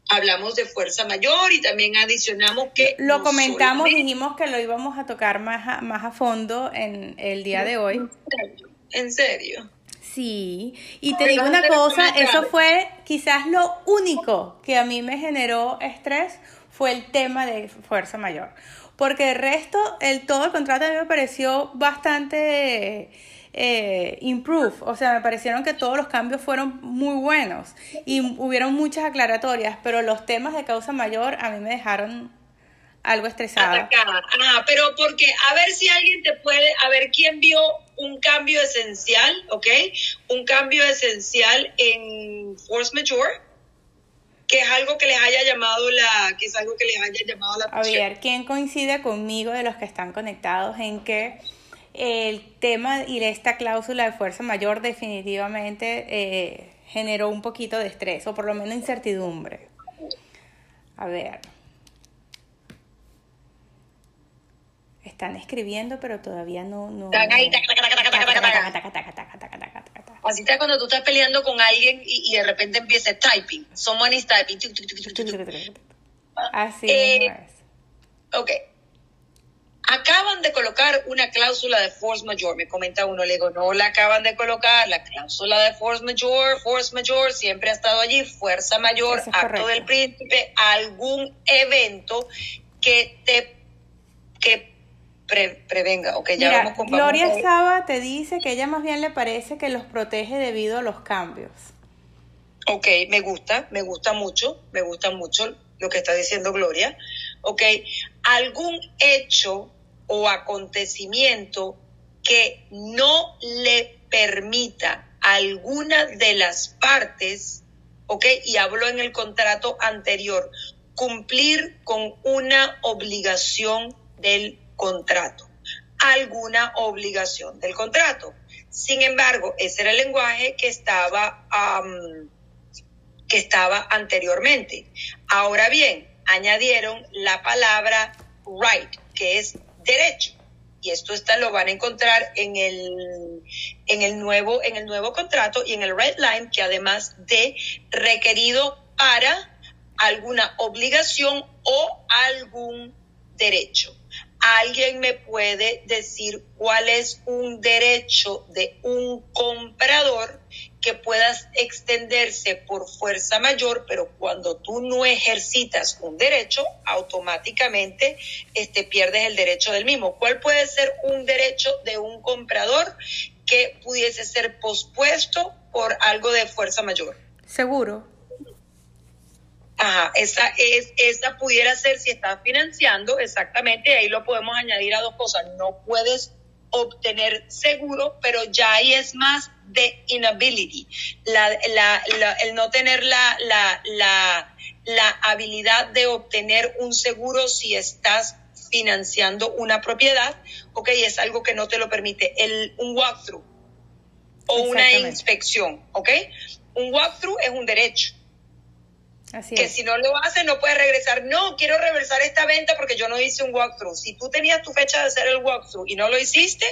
Hablamos de fuerza mayor y también adicionamos que... Lo comentamos, dijimos que lo íbamos a tocar más a, más a fondo en el día de hoy. ¿En serio? Sí, y te digo una cosa, eso fue quizás lo único que a mí me generó estrés fue el tema de fuerza mayor, porque el resto, el todo el contrato a mí me pareció bastante eh, improve, o sea, me parecieron que todos los cambios fueron muy buenos y hubieron muchas aclaratorias, pero los temas de causa mayor a mí me dejaron algo estresada. Ah, pero porque, a ver si alguien te puede, a ver quién vio un cambio esencial, ¿ok? Un cambio esencial en Force Majeure, que es algo que les haya llamado la, que es algo que les haya llamado la atención. A ver, ¿quién coincide conmigo de los que están conectados en que el tema y esta cláusula de fuerza mayor definitivamente eh, generó un poquito de estrés o por lo menos incertidumbre. A ver. Están escribiendo, pero todavía no. no Así está cuando tú estás peleando con alguien y, de repente empieza typing. Someone is typing. Así es. Ok acaban de colocar una cláusula de force majeure. Me comenta uno, le digo, no la acaban de colocar, la cláusula de force majeure, force majeure siempre ha estado allí, fuerza mayor, acto del príncipe, algún evento que te que prevenga. Okay, ya vamos con, Gloria Saba te dice que ella más bien le parece que los protege debido a los cambios. Ok, me gusta, me gusta mucho, me gusta mucho lo que está diciendo Gloria. Ok, algún hecho o acontecimiento que no le permita a alguna de las partes, ¿ok? Y hablo en el contrato anterior, cumplir con una obligación del contrato, alguna obligación del contrato. Sin embargo, ese era el lenguaje que estaba, que estaba anteriormente. Ahora bien, añadieron la palabra right, que es derecho. Y esto está, lo van a encontrar en el, en el nuevo, en el nuevo contrato y en el red line, que además de requerido para alguna obligación o algún derecho. ¿Alguien me puede decir cuál es un derecho de un comprador que pueda extenderse por fuerza mayor, pero cuando tú no ejercitas un derecho, automáticamente este, pierdes el derecho del mismo? ¿Cuál puede ser un derecho de un comprador que pudiese ser pospuesto por algo de fuerza mayor? Seguro. Ajá, esa, es, esa pudiera ser si estás financiando, exactamente, ahí lo podemos añadir a dos cosas. No puedes obtener seguro, pero ya ahí es más de inability, la, la, la, el no tener la, la, la, la habilidad de obtener un seguro si estás financiando una propiedad, ok, es algo que no te lo permite. El, un walkthrough o una inspección, ok. Un walkthrough es un derecho que si no lo haces no puedes regresar. No, quiero reversar esta venta porque yo no hice un walkthrough. Si tú tenías tu fecha de hacer el walkthrough y no lo hiciste,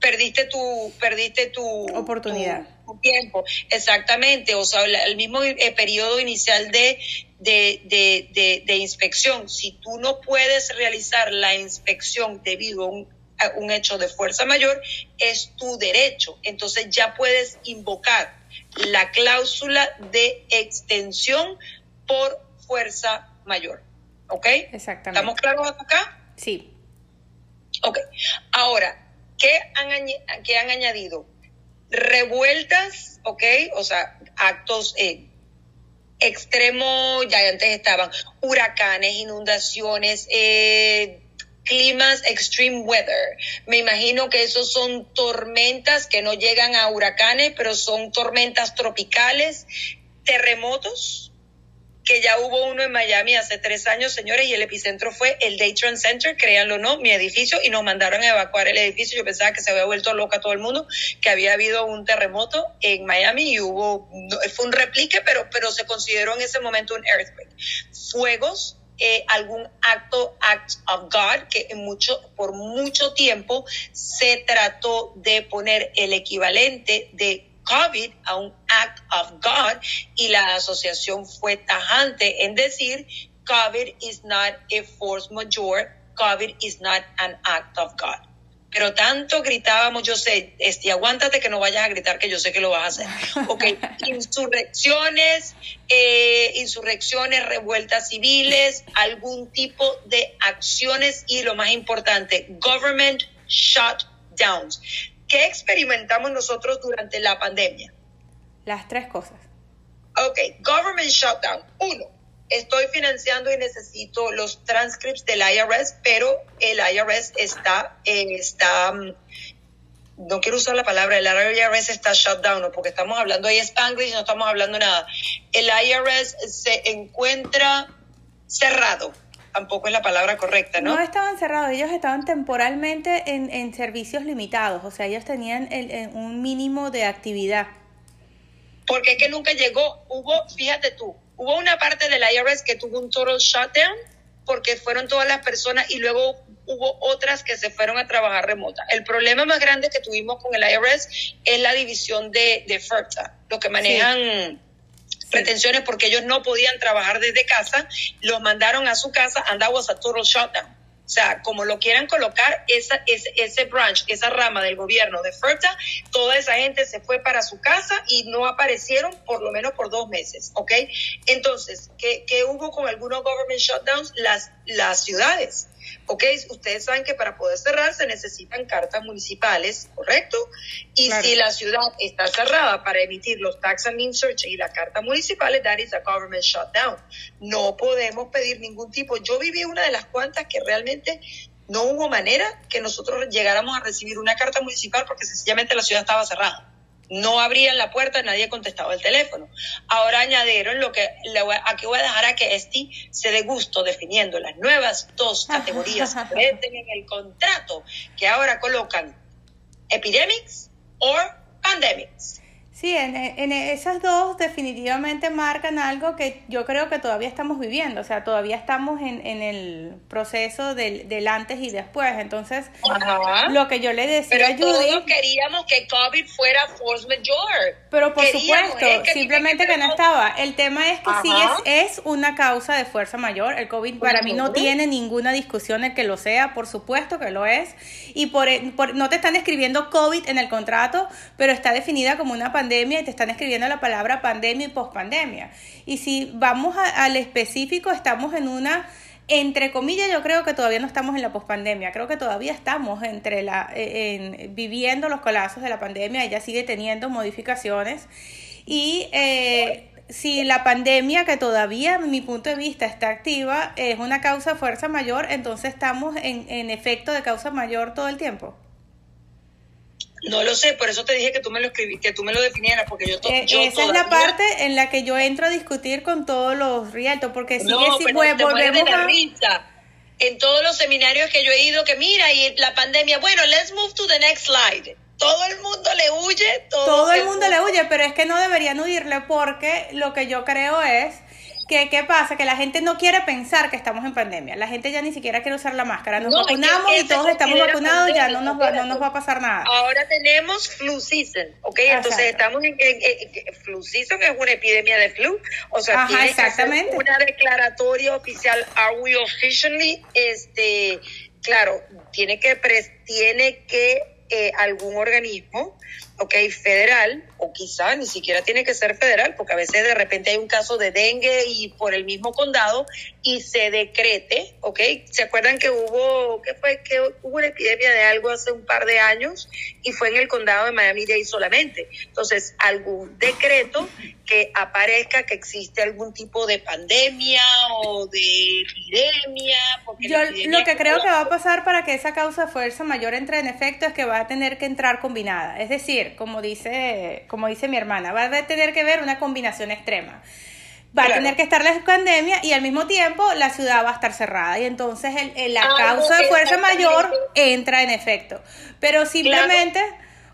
perdiste tu perdiste tu oportunidad. tu, tiempo. Exactamente. O sea el mismo eh, periodo inicial de de, de, de, inspección. Si tú no puedes realizar la inspección debido a un, a un hecho de fuerza mayor es tu derecho. Entonces ya puedes invocar la cláusula de extensión por fuerza mayor. ¿Ok? Exactamente. ¿Estamos claros acá? Sí. Ok. Ahora, ¿qué han, han añadido? Revueltas, ¿ok? O sea, actos eh, extremos, ya antes estaban huracanes, inundaciones, eh, climas extreme weather. Me imagino que esos son tormentas que no llegan a huracanes, pero son tormentas tropicales, terremotos, que ya hubo uno en Miami hace tres años, señores, y el epicentro fue el Daytron Center, créanlo o no, mi edificio, y nos mandaron a evacuar el edificio. Yo pensaba que se había vuelto loca todo el mundo, que había habido un terremoto en Miami y hubo, fue un replique, pero, pero se consideró en ese momento un earthquake. Fuegos, eh, algún acto, act of God, que en mucho, por mucho tiempo se trató de poner el equivalente de COVID a un act of God y la asociación fue tajante en decir COVID is not a force majeure, COVID is not an act of God pero tanto gritábamos, yo sé, este, aguántate que no vayas a gritar, que yo sé que lo vas a hacer. Ok, insurrecciones, eh, insurrecciones, revueltas civiles, algún tipo de acciones y lo más importante, government shutdowns. ¿Qué experimentamos nosotros durante la pandemia? Las tres cosas. Ok, government shutdown. Uno, estoy financiando y necesito los transcripts del IRS, pero el IRS está, está mm, no quiero usar la palabra, el IRS está shut down, porque estamos hablando ahí Spanglish, no estamos hablando nada. El IRS se encuentra cerrado, tampoco es la palabra correcta, ¿no? No estaban cerrados, ellos estaban temporalmente en, en servicios limitados, o sea, ellos tenían el, un mínimo de actividad. Porque es que nunca llegó, hubo, fíjate tú, Hubo una parte del IRS que tuvo un total shutdown porque fueron todas las personas y luego hubo otras que se fueron a trabajar remota. El problema más grande que tuvimos con el IRS es la división de, de FERTA, los que manejan pretensiones porque ellos no podían trabajar desde casa, los mandaron a su casa and that was a total shutdown. O sea, como lo quieran colocar, esa, ese, ese branch, esa rama del gobierno de FERTA, toda esa gente se fue para su casa y no aparecieron por lo menos por dos meses, ¿ok? Entonces, ¿qué, qué hubo con algunos government shutdowns? Las, las ciudades ¿ok? Ustedes saben que para poder cerrar se necesitan cartas municipales, ¿correcto? Y si la ciudad está cerrada para emitir los tax and search y la carta municipal, that is a government shutdown. No podemos pedir ningún tipo. Yo viví una de las cuantas que realmente no hubo manera que nosotros llegáramos a recibir una carta municipal porque sencillamente la ciudad estaba cerrada no abrían la puerta, nadie contestaba el teléfono. Ahora añadieron lo que aquí voy a dejar a que Esti se dé gusto definiendo las nuevas dos categorías que meten en el contrato que ahora colocan epidemics o pandemics. Sí, en, en, esas dos definitivamente marcan algo que yo creo que todavía estamos viviendo, o sea, todavía estamos en, en el proceso del, del, antes y después. Entonces, lo que yo le decía a Judy... Todos queríamos que COVID fuera force majeure. Pero por supuesto, simplemente que, no estaba. El tema es que sí es, es, una causa de fuerza mayor. El COVID para mí no tiene ninguna discusión el que lo sea, por supuesto que lo es. Y por, por no te están escribiendo COVID en el contrato, pero está definida como una pandemia pandemia y te están escribiendo la palabra pandemia y pospandemia. Y si vamos al específico, estamos en una entre comillas, yo creo que todavía no estamos en la pospandemia, creo que todavía estamos entre la, e, en, viviendo los colapsos de la pandemia, ella sigue teniendo modificaciones y eh, si la pandemia, que todavía, en mi punto de vista, está activa, es una causa fuerza mayor, entonces estamos en efecto de causa mayor todo el tiempo. No lo sé, por eso te dije que tú me lo escribí, que tú me lo definieras, porque yo, eh, Esa es la parte en la que yo entro a discutir con todos los rialtos, porque si no, si volvemos a... Risa. En todos los seminarios que yo he ido, que mira, y la pandemia, bueno, let's move to the next slide. Todo el mundo le huye. Todo, todo el mundo le huye, pero es que no deberían huirle porque lo que yo creo es ¿Qué, ¿Qué pasa? Que la gente no quiere pensar que estamos en pandemia. La gente ya ni siquiera quiere usar la máscara. Nos vacunamos y todos estamos vacunados, ya no nos, va, no nos va a pasar nada. Ahora tenemos flu season, ¿ok? Entonces estamos en, flu season, que es una epidemia de flu. O sea, Ajá, exactamente. una declaratoria oficial. Are we officially? Este, claro, tiene que, tiene que eh, algún organismo ok, federal, o quizá ni siquiera tiene que ser federal, porque a veces de repente hay un caso de dengue y por el mismo condado y se decrete, ok, ¿se acuerdan que hubo, que fue, que hubo una epidemia de algo hace un par de años y fue en el condado de Miami-Dade solamente? Entonces, algún decreto que aparezca que existe algún tipo de pandemia o de epidemia. Yo lo que creo que va a pasar para que esa causa de fuerza mayor entre en efecto es que va a tener que entrar combinada. Es decir, como dice, como dice mi hermana, va a tener que ver una combinación extrema. Va a tener que estar la pandemia y al mismo tiempo la ciudad va a estar cerrada y entonces el, la causa de fuerza mayor entra en efecto. Pero simplemente...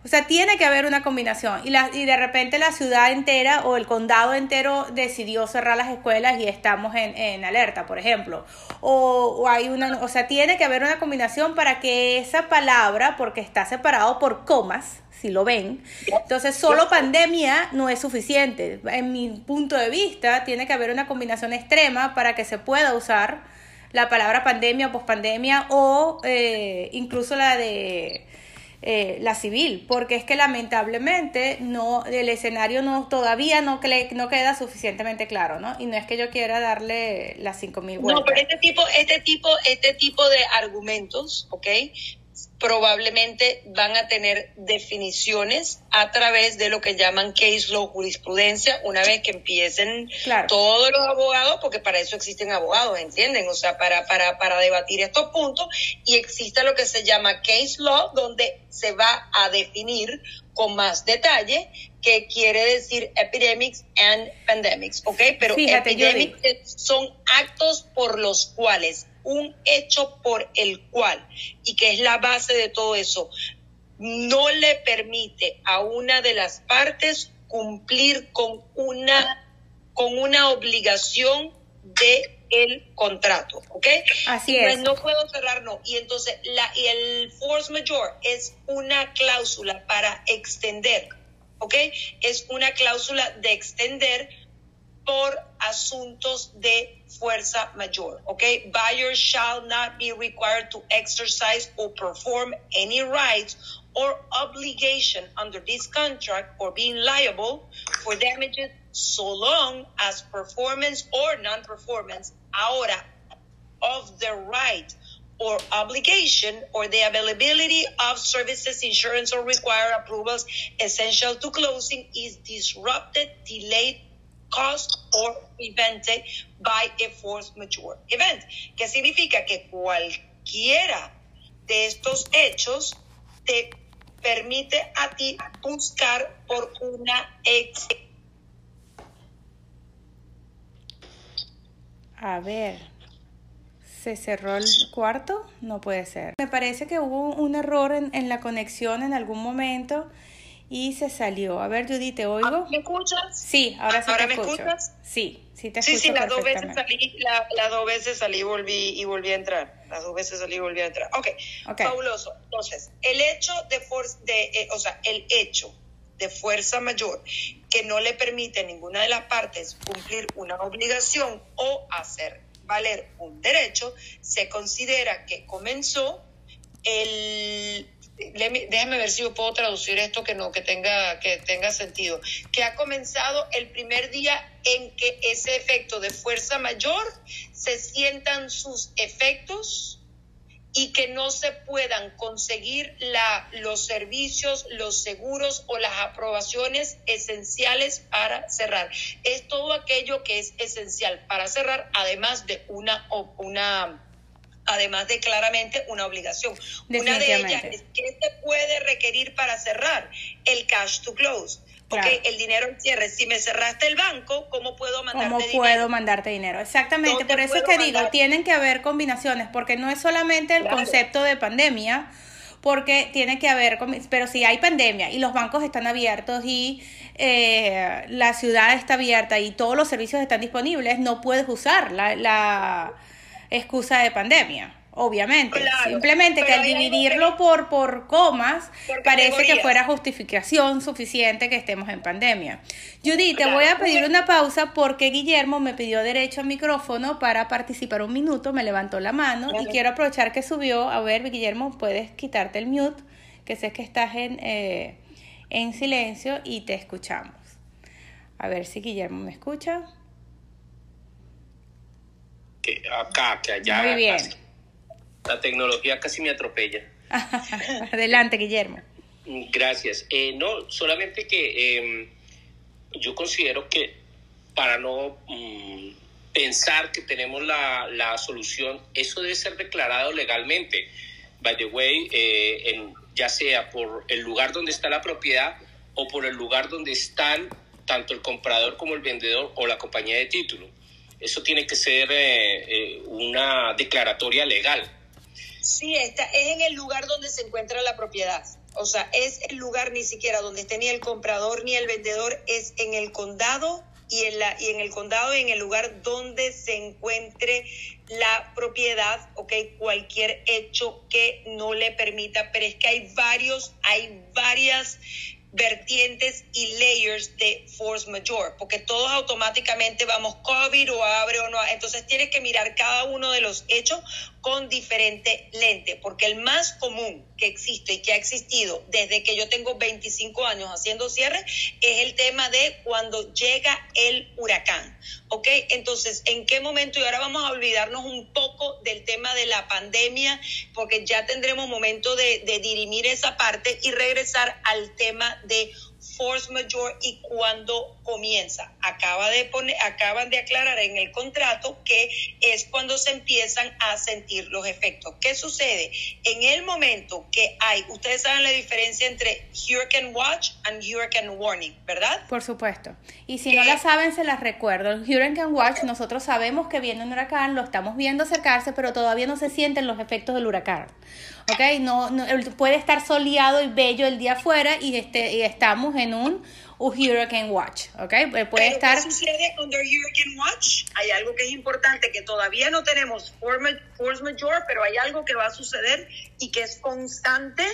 O sea, tiene que haber una combinación. Y, la, y de repente la ciudad entera o el condado entero decidió cerrar las escuelas y estamos en, en alerta, por ejemplo. O, o, hay una, o sea, tiene que haber una combinación para que esa palabra, porque está separado por comas, si lo ven. Entonces, solo pandemia no es suficiente. En mi punto de vista, tiene que haber una combinación extrema para que se pueda usar la palabra pandemia pospandemia o eh, incluso la de eh, la civil, porque es que lamentablemente no el escenario no todavía no, no queda suficientemente claro, ¿no? Y no es que yo quiera darle las cinco mil vueltas. No, pero este tipo, este tipo, este tipo de argumentos, ¿ok? Probablemente van a tener definiciones a través de lo que llaman case law jurisprudencia una vez que empiecen todos los abogados, porque para eso existen abogados, ¿entienden? O sea, para, para, para debatir estos puntos y exista lo que se llama case law, donde se va a definir con más detalle qué quiere decir epidemics and pandemics, ¿ok? Pero epidemics son actos por los cuales un hecho por el cual, y que es la base de todo eso, no le permite a una de las partes cumplir con una, con una obligación de el contrato, ¿ok? Así es. no puedo cerrar, no. Y entonces la, y el force majeure es una cláusula para extender, ¿ok? Es una cláusula de extender por asuntos de fuerza mayor. Okay, buyers shall not be required to exercise or perform any rights or obligation under this contract or being liable for damages so long as performance or non-performance ahora of the right or obligation or the availability of services, insurance, or required approvals essential to closing is disrupted, delayed, caused or prevented by a force majeure event. ¿Qué significa? Que cualquiera de estos hechos te permite a ti buscar por una ex. A ver, ¿se cerró el cuarto? No puede ser. Me parece que hubo un error en, en la conexión en algún momento y se salió. A ver, Judy, ¿te oigo? ¿Me escuchas? Sí, ahora sí ¿Ahora te me escucho. escuchas? Sí, sí te Sí, escucho sí, las dos veces salí, la- las dos veces salí y volví, y volví a entrar. Las dos veces salí y volví a entrar. Ok, Ok. fabuloso. Entonces, el hecho de fuerza, de, eh, o sea, el hecho de fuerza mayor que no le permite a ninguna de las partes cumplir una obligación o hacer valer un derecho, se considera que comenzó el déjame ver si yo puedo traducir esto que no que tenga que tenga sentido que ha comenzado el primer día en que ese efecto de fuerza mayor se sientan sus efectos y que no se puedan conseguir la, los servicios, los seguros o las aprobaciones esenciales para cerrar. Es todo aquello que es esencial para cerrar, además de una, una además de claramente una obligación. Una de ellas es que se puede requerir para cerrar el cash to close. Claro. el dinero al cierre. Si me cerraste el banco, ¿cómo puedo mandarte ¿Cómo dinero? puedo mandarte dinero? Exactamente, ¿Dónde por eso es que digo, tienen que haber combinaciones, porque no es solamente el Claro. concepto de pandemia, porque tiene que haber, pero si hay pandemia y los bancos están abiertos y eh, la ciudad está abierta y todos los servicios están disponibles, no puedes usar la, la excusa de pandemia. Obviamente, Claro, simplemente que al dividirlo que- por, por comas Por parece que fuera justificación suficiente que estemos en pandemia. Judy, te Claro. voy a pedir una pausa porque Guillermo me pidió derecho al micrófono para participar un minuto, me levantó la mano y quiero aprovechar que subió. A ver, Guillermo, puedes quitarte el mute, que sé que estás en, eh, en silencio y te escuchamos. A ver si Guillermo me escucha. Que acá, que allá. Muy bien. casi. La tecnología casi me atropella. Adelante, Guillermo. Gracias. Eh, no, solamente que eh, yo considero que para no mm, pensar que tenemos la, la solución, eso debe ser declarado legalmente. By the way, eh, en- ya sea por el lugar donde está la propiedad o por el lugar donde están tanto el comprador como el vendedor o la compañía de título. Eso tiene que ser eh, eh, una declaratoria legal. Sí, está, es en el lugar donde se encuentra la propiedad. O sea, es el lugar ni siquiera donde esté ni el comprador ni el vendedor, es en el condado y en, la, y en el condado y en el lugar donde se encuentre la propiedad, ok, cualquier hecho que no le permita, pero es que hay varios, hay varias vertientes y layers de force majeure, porque todos automáticamente vamos COVID o abre o no, entonces tienes que mirar cada uno de los hechos con diferente lente, porque el más común que existe y que ha existido desde que yo tengo 25 años haciendo cierre es el tema de cuando llega el huracán, ¿ok? Entonces, ¿en qué momento? Y ahora vamos a olvidarnos un poco del tema de la pandemia, porque ya tendremos momento de, de dirimir esa parte y regresar al tema de force majeure y cuándo comienza. Acaba de poner, acaban de aclarar en el contrato que es cuando se empiezan a sentir los efectos. ¿Qué sucede? En el momento que hay, ustedes saben la diferencia entre Hurricane Watch and Hurricane Warning, ¿verdad? Por supuesto. Y si no la saben, se las recuerdo. El Hurricane Watch, nosotros sabemos que viene un huracán, lo estamos viendo acercarse, pero todavía no se sienten los efectos del huracán. ¿Ok? No, no- puede estar soleado y bello el dma afuera y, este, y estamos en un Hurricane Watch. ¿Ok? Eh, Puede Pero estar... ¿qué sucede under Hurricane Watch? Hay algo que es importante, que todavía no tenemos force majeure, pero hay algo que va a suceder y que es constante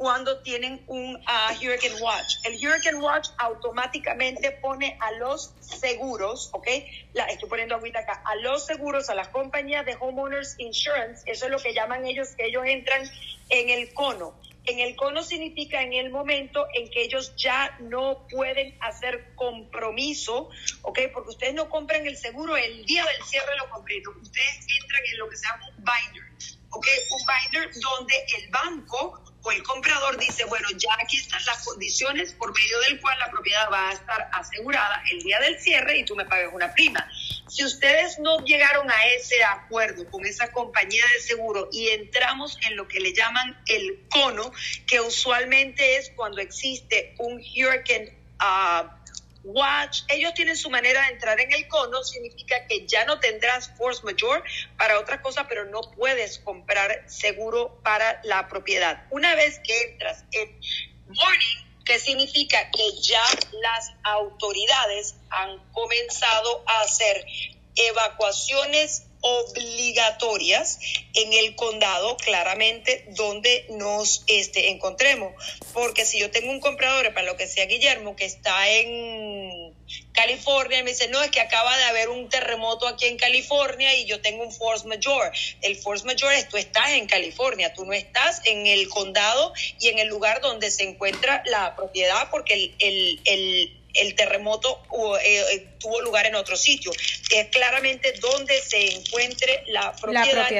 cuando tienen un ah, Hurricane Watch. El Hurricane Watch automáticamente pone a los seguros, ¿ok? La, estoy poniendo agüita acá, a los seguros, a las compañías de Homeowners Insurance, eso es lo que llaman ellos, que ellos entran en el cono. En el cono significa en el momento en que ellos ya no pueden hacer compromiso, ¿ok? Porque ustedes no compran el seguro el día del cierre lo completo. Ustedes entran en lo que se llama un binder, ¿ok? Un binder donde el banco o el comprador dice, bueno, ya aquí están las condiciones por medio del cual la propiedad va a estar asegurada el día del cierre y tú me pagas una prima. Si ustedes no llegaron a ese acuerdo con esa compañía de seguro y entramos en lo que le llaman el cono, que usualmente es cuando existe un hurricane ah, watch, ellos tienen su manera de entrar en el cono, significa que ya no tendrás force majeure para otra cosa, pero no puedes comprar seguro para la propiedad. Una vez que entras en warning. ¿Qué significa? Que ya las autoridades han comenzado a hacer evacuaciones obligatorias en el condado claramente donde nos este, encontremos. Porque si yo tengo un comprador, para lo que sea Guillermo, que está en California, me dice, no, es que acaba de haber un terremoto aquí en California y yo tengo un force majeure. El force majeure es tú estás en California, tú no estás en el condado y en el lugar donde se encuentra la propiedad porque el, el, el el terremoto eh, eh, tuvo lugar en otro sitio. Es claramente donde se encuentre la propiedad.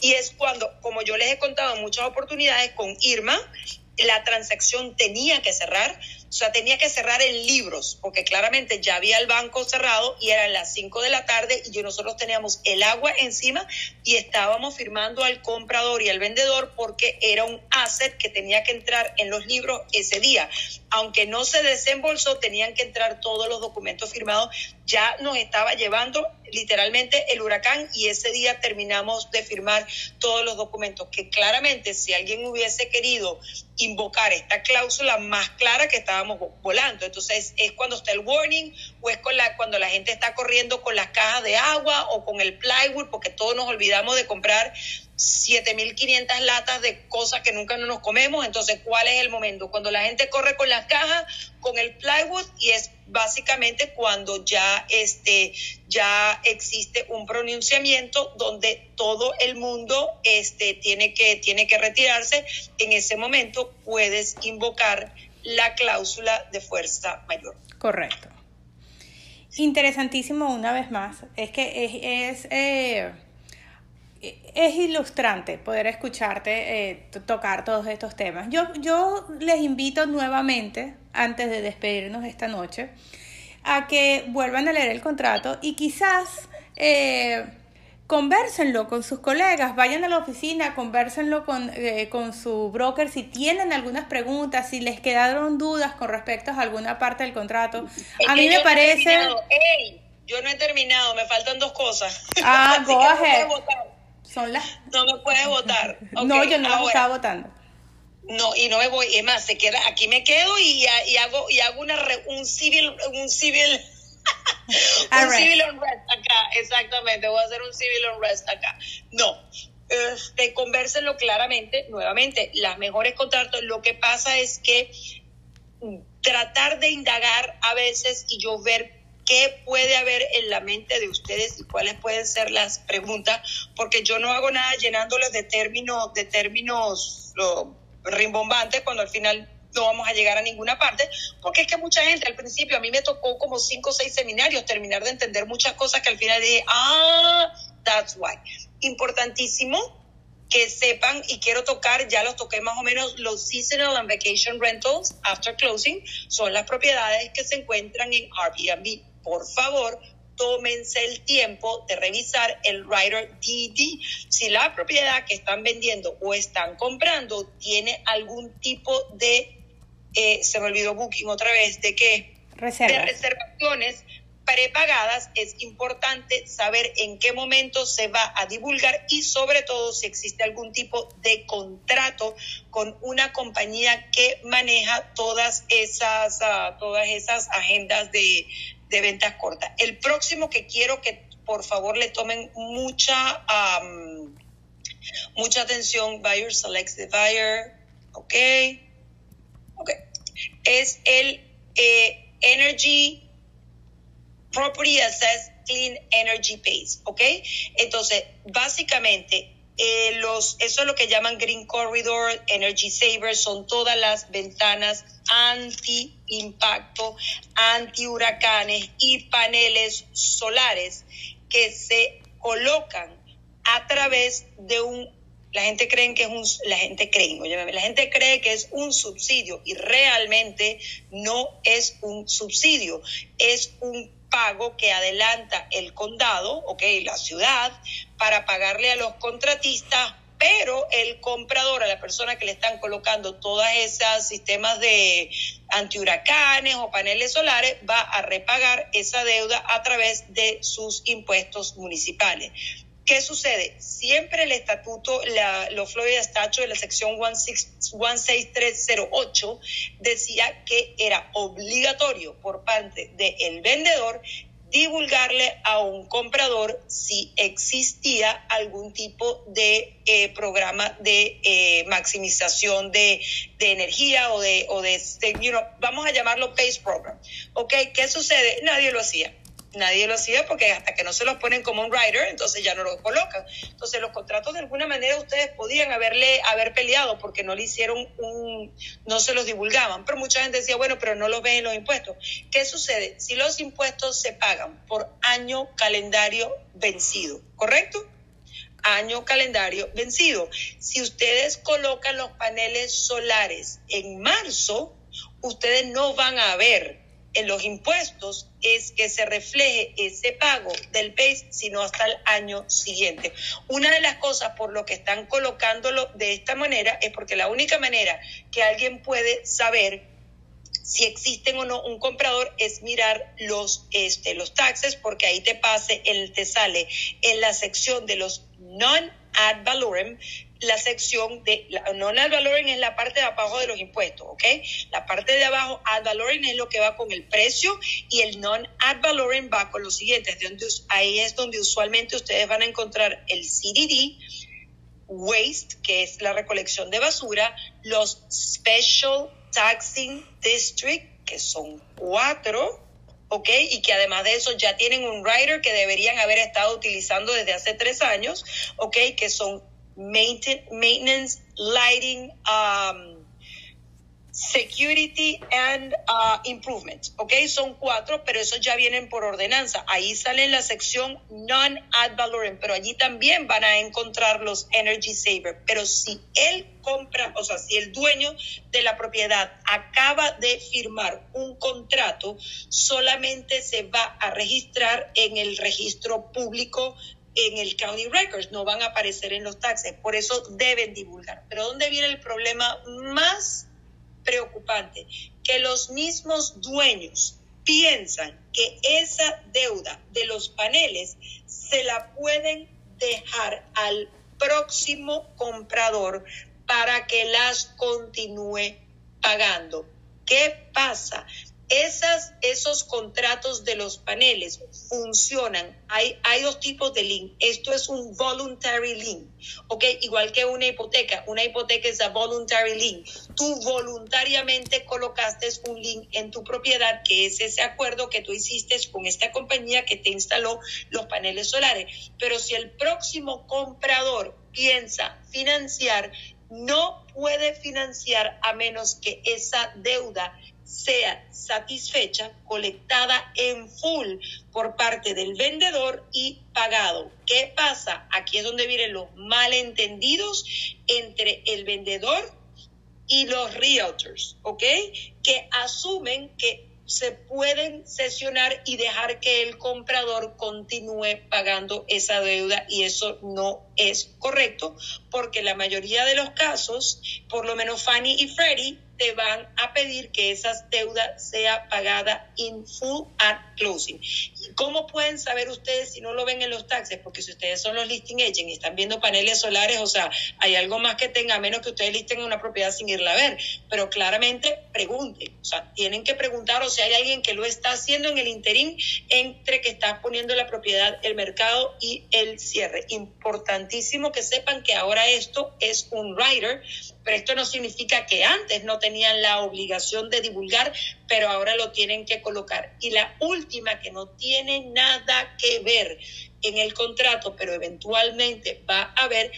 Y, es, cuando, como yo les he contado en muchas oportunidades con Irma, la transacción tenía que cerrar, o sea, tenía que cerrar en libros, porque claramente ya había el banco cerrado y eran las 5 de la tarde y nosotros teníamos el agua encima y estábamos firmando al comprador y al vendedor porque era un asset que tenía que entrar en los libros ese día. Aunque no se desembolsó, tenían que entrar todos los documentos firmados. Ya nos estaba llevando literalmente el huracán y ese día terminamos de firmar todos los documentos, que claramente si alguien hubiese querido invocar esta cláusula más clara que estábamos volando. Entonces es cuando está el warning o es con la, cuando la gente está corriendo con las cajas de agua o con el plywood, porque todos nos olvidamos de comprar 7.500 latas de cosas que nunca nos comemos. Entonces, ¿cuál es el momento? Cuando la gente corre con las cajas, con el plywood y es básicamente cuando ya, este, ya existe un pronunciamiento donde todo el mundo este, tiene, que, tiene que retirarse. En ese momento puedes invocar la cláusula de fuerza mayor. Correcto. Interesantísimo una vez más. Es que es... Eh, es ilustrante poder escucharte eh, tocar todos estos temas. Yo, yo les invito nuevamente, antes de despedirnos esta noche, a que vuelvan a leer el contrato y quizás eh, conversenlo con sus colegas, vayan a la oficina, conversenlo con, eh, con su broker si tienen algunas preguntas, si les quedaron dudas con respecto a alguna parte del contrato. a mí me parece... yo no he terminado, me faltan dos cosas. Ah, go ahead. Son las... No me puedes votar. no, yo no estaba votando. No, y no me voy, es más, se queda, aquí me quedo y, y hago, y hago una un civil, un civil, un civil unrest acá, exactamente, voy a hacer un civil unrest acá. No, este, conversenlo claramente, nuevamente, las mejores contratos, lo que pasa es que tratar de indagar a veces y yo ver qué puede haber en la mente de ustedes y cuáles pueden ser las preguntas, porque yo no hago nada llenándoles de términos, de términos rimbombantes cuando al final no vamos a llegar a ninguna parte, porque es que mucha gente al principio, a mí me tocó como cinco o seis seminarios terminar de entender muchas cosas que al final dije, ah, that's why. Importantísimo que sepan y quiero tocar, ya los toqué más o menos, los seasonal and vacation rentals after closing son las propiedades que se encuentran en Airbnb por favor, tómense el tiempo de revisar el Rider DD. Si la propiedad que están vendiendo o están comprando tiene algún tipo de, eh, se me olvidó booking otra vez, de qué? De reservaciones prepagadas, es importante saber en qué momento se va a divulgar y sobre todo si existe algún tipo de contrato con una compañía que maneja todas esas, uh, todas esas agendas de, de ventas cortas. El próximo que quiero que por favor le tomen mucha, mucha atención, Buyer Select the Buyer, ok, ok, es el eh, Energy Property Assess Clean Energy Base, ok. Entonces, básicamente, eh, los, eso es lo que llaman Green Corridor, Energy Savers, son todas las ventanas anti-impacto, anti-huracanes y paneles solares que se colocan a través de un la gente cree que es un la gente cree, la gente cree que es un subsidio y realmente no es un subsidio, es un pago que adelanta el condado, ok, la ciudad, para pagarle a los contratistas, pero el comprador, a la persona que le están colocando todos esos sistemas de antihuracanes o paneles solares, va a repagar esa deuda a través de sus impuestos municipales. ¿Qué sucede? Siempre el estatuto, la, los Florida Statute de la sección 16308 decía que era obligatorio por parte del vendedor divulgarle a un comprador si existía algún tipo de eh, programa de eh, maximización de, de, energía o de, o de, know, vamos a llamarlo PACE Program. ¿Ok? ¿Qué sucede? Nadie lo hacía nadie lo hacía porque hasta que no se los ponen como un rider, entonces ya no lo colocan. Entonces los contratos de alguna manera ustedes podían haberle haber peleado porque no le hicieron un, no se los divulgaban, pero mucha gente decía, bueno, pero no los ven en los impuestos. ¿Qué sucede? Si los impuestos se pagan por año calendario vencido, ¿correcto? año calendario vencido. Si ustedes colocan los paneles solares en marzo, ustedes no van a ver en los impuestos es que se refleje ese pago del base, sino hasta el año siguiente. Una de las cosas por lo que están colocándolo de esta manera es porque la única manera que alguien puede saber si existen o no un comprador es mirar los, este, los taxes, porque ahí te pase, el, te sale en la sección de los non-ad valorem, la sección de non-ad valorem es la parte de abajo de los impuestos, ¿ok? La parte de abajo, ad valorem es lo que va con el precio y el non-ad valorem va con los siguientes. ahí es donde usualmente ustedes van a encontrar el CDD, waste, que es la recolección de basura, los special taxing district, que son cuatro, ¿ok? Y que además de eso ya tienen un rider que deberían haber estado utilizando desde hace tres años, ¿ok? Que son maintenance, lighting, um, security and uh, improvement. ¿Ok? Son cuatro, pero esos ya vienen por ordenanza. Ahí sale en la sección non-ad valorem, pero allí también van a encontrar los energy saver. Pero si él compra, o sea, si el dueño de la propiedad acaba de firmar un contrato, solamente se va a registrar en el registro público en el County Records, no van a aparecer en los taxes, por eso deben divulgar. Pero ¿dónde viene el problema más preocupante? Que los mismos dueños piensan que esa deuda de los paneles se la pueden dejar al próximo comprador para que las continúe pagando. ¿Qué pasa? Esas, esos contratos de los paneles funcionan. Hay, hay dos tipos de link. Esto es un voluntary link, ¿ok? Igual que una hipoteca. Una hipoteca es a voluntary link. Tú voluntariamente colocaste un link en tu propiedad, que es ese acuerdo que tú hiciste con esta compañía que te instaló los paneles solares. Pero si el próximo comprador piensa financiar, no puede financiar a menos que esa deuda sea satisfecha, colectada en full por parte del vendedor y pagado. ¿Qué pasa? Aquí es donde vienen los malentendidos entre el vendedor y los realtors, ¿ok? Que asumen que se pueden sesionar y dejar que el comprador continúe pagando esa deuda y eso no es correcto porque la mayoría de los casos, por lo menos Fannie y Freddie, te van a pedir que esas deudas sea pagada in full at closing. ¿Cómo pueden saber ustedes si no lo ven en los taxes? Porque si ustedes son los listing agents y están viendo paneles solares, o sea, hay algo más que tenga, a menos que ustedes listen una propiedad sin irla a ver. Pero claramente pregunten, o sea, tienen que preguntar o si hay alguien que lo está haciendo en el interín entre que está poniendo la propiedad, el mercado y el cierre. Importantísimo que sepan que ahora esto es un rider pero esto no significa que antes no tenían la obligación de divulgar, pero ahora lo tienen que colocar. Y la última, que no tiene nada que ver en el contrato, pero eventualmente va a haber,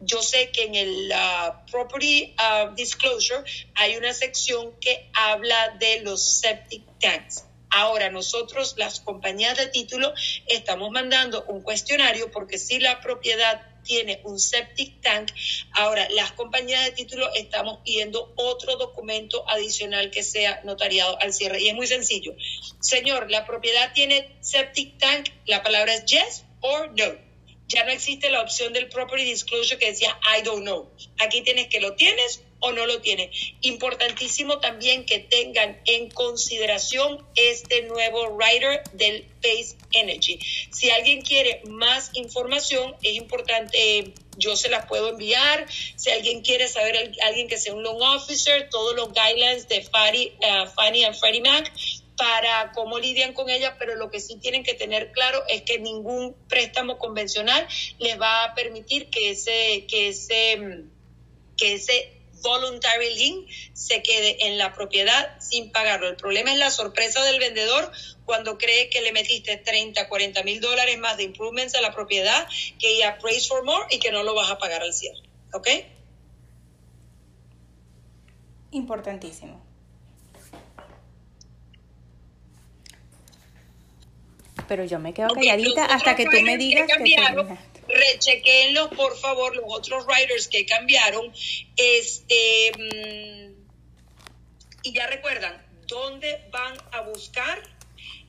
yo sé que en el uh, Property uh, Disclosure hay una sección que habla de los septic tanks. Ahora nosotros, las compañías de título, estamos mandando un cuestionario porque si la propiedad tiene un septic tank. Ahora, las compañías de título estamos pidiendo otro documento adicional que sea notariado al cierre. Y es muy sencillo. Señor, la propiedad tiene septic tank, la palabra es yes or no. Ya no existe la opción del property disclosure que decía I don't know. Aquí tienes que lo tienes o no lo tiene. Importantísimo también que tengan en consideración este nuevo rider del Pace Energy. Si alguien quiere más información, es importante, yo se las puedo enviar. Si alguien quiere saber, alguien que sea un loan officer, todos los guidelines de Fannie, uh, Fannie and Freddie Mac para cómo lidian con ella, pero lo que sí tienen que tener claro es que ningún préstamo convencional les va a permitir que ese, que ese, que ese voluntary lien se quede en la propiedad sin pagarlo. El problema es la sorpresa del vendedor cuando cree que le metiste 30, 40 mil dólares más de improvements a la propiedad, que ya praise for more y que no lo vas a pagar al cierre. ¿Ok? Importantísimo. Pero yo me quedo calladita hasta que tú me digas que, rechequenlo por favor los otros writers que cambiaron este mm, y ya recuerdan dónde van a buscar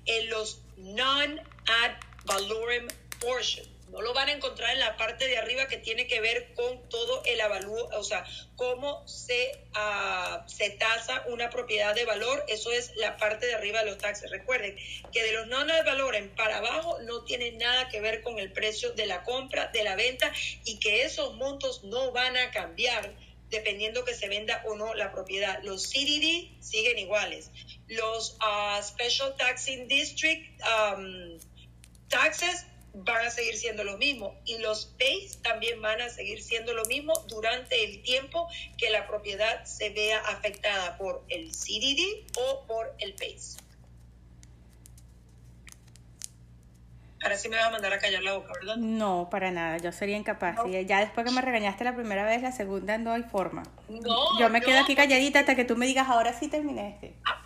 en los non-ad valorem portion no lo van a encontrar en la parte de arriba que tiene que ver con todo el avalúo, o sea, cómo se, uh, se tasa una propiedad de valor. Eso es la parte de arriba de los taxes. Recuerden que de los no de valor en para abajo no tiene nada que ver con el precio de la compra, de la venta y que esos montos no van a cambiar dependiendo que se venda o no la propiedad. Los CDD siguen iguales. Los uh, Special Taxing District taxes van a seguir siendo lo mismo y los PAYS también van a seguir siendo lo mismo durante el tiempo que la propiedad se vea afectada por el CDD o por el PAYS. Ahora sí me vas a mandar a callar la boca, ¿verdad? No, para nada, yo sería incapaz. Y ya después que me regañaste la primera vez, la segunda no hay forma. No. Yo me quedo aquí calladita hasta que tú me digas, ahora sí terminé este. Ah,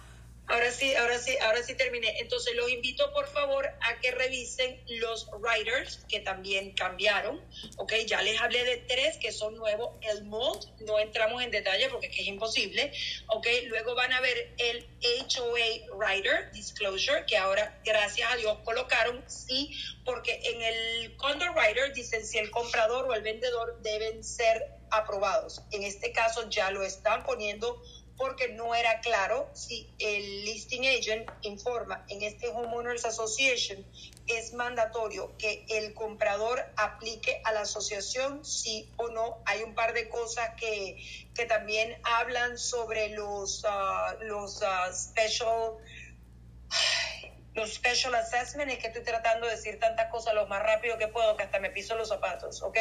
Ahora sí, ahora sí, ahora sí terminé. Entonces los invito por favor a que revisen los writers que también cambiaron. Ok, ya les hablé de tres que son nuevos. El mold, no entramos en detalle porque es, imposible. Ok, luego van a ver el HOA writer, disclosure, que ahora gracias a Dios colocaron sí, porque en el condo writer dicen si el comprador o el vendedor deben ser aprobados. En este caso ya lo están poniendo porque no era claro si el listing agent informa en este Homeowners Association es mandatorio que el comprador aplique a la asociación, sí o no. Hay un par de cosas que, que también hablan sobre los, uh, los uh, special los special assessment, es que estoy tratando de decir tantas cosas lo más rápido que puedo, que hasta me piso los zapatos, ¿ok?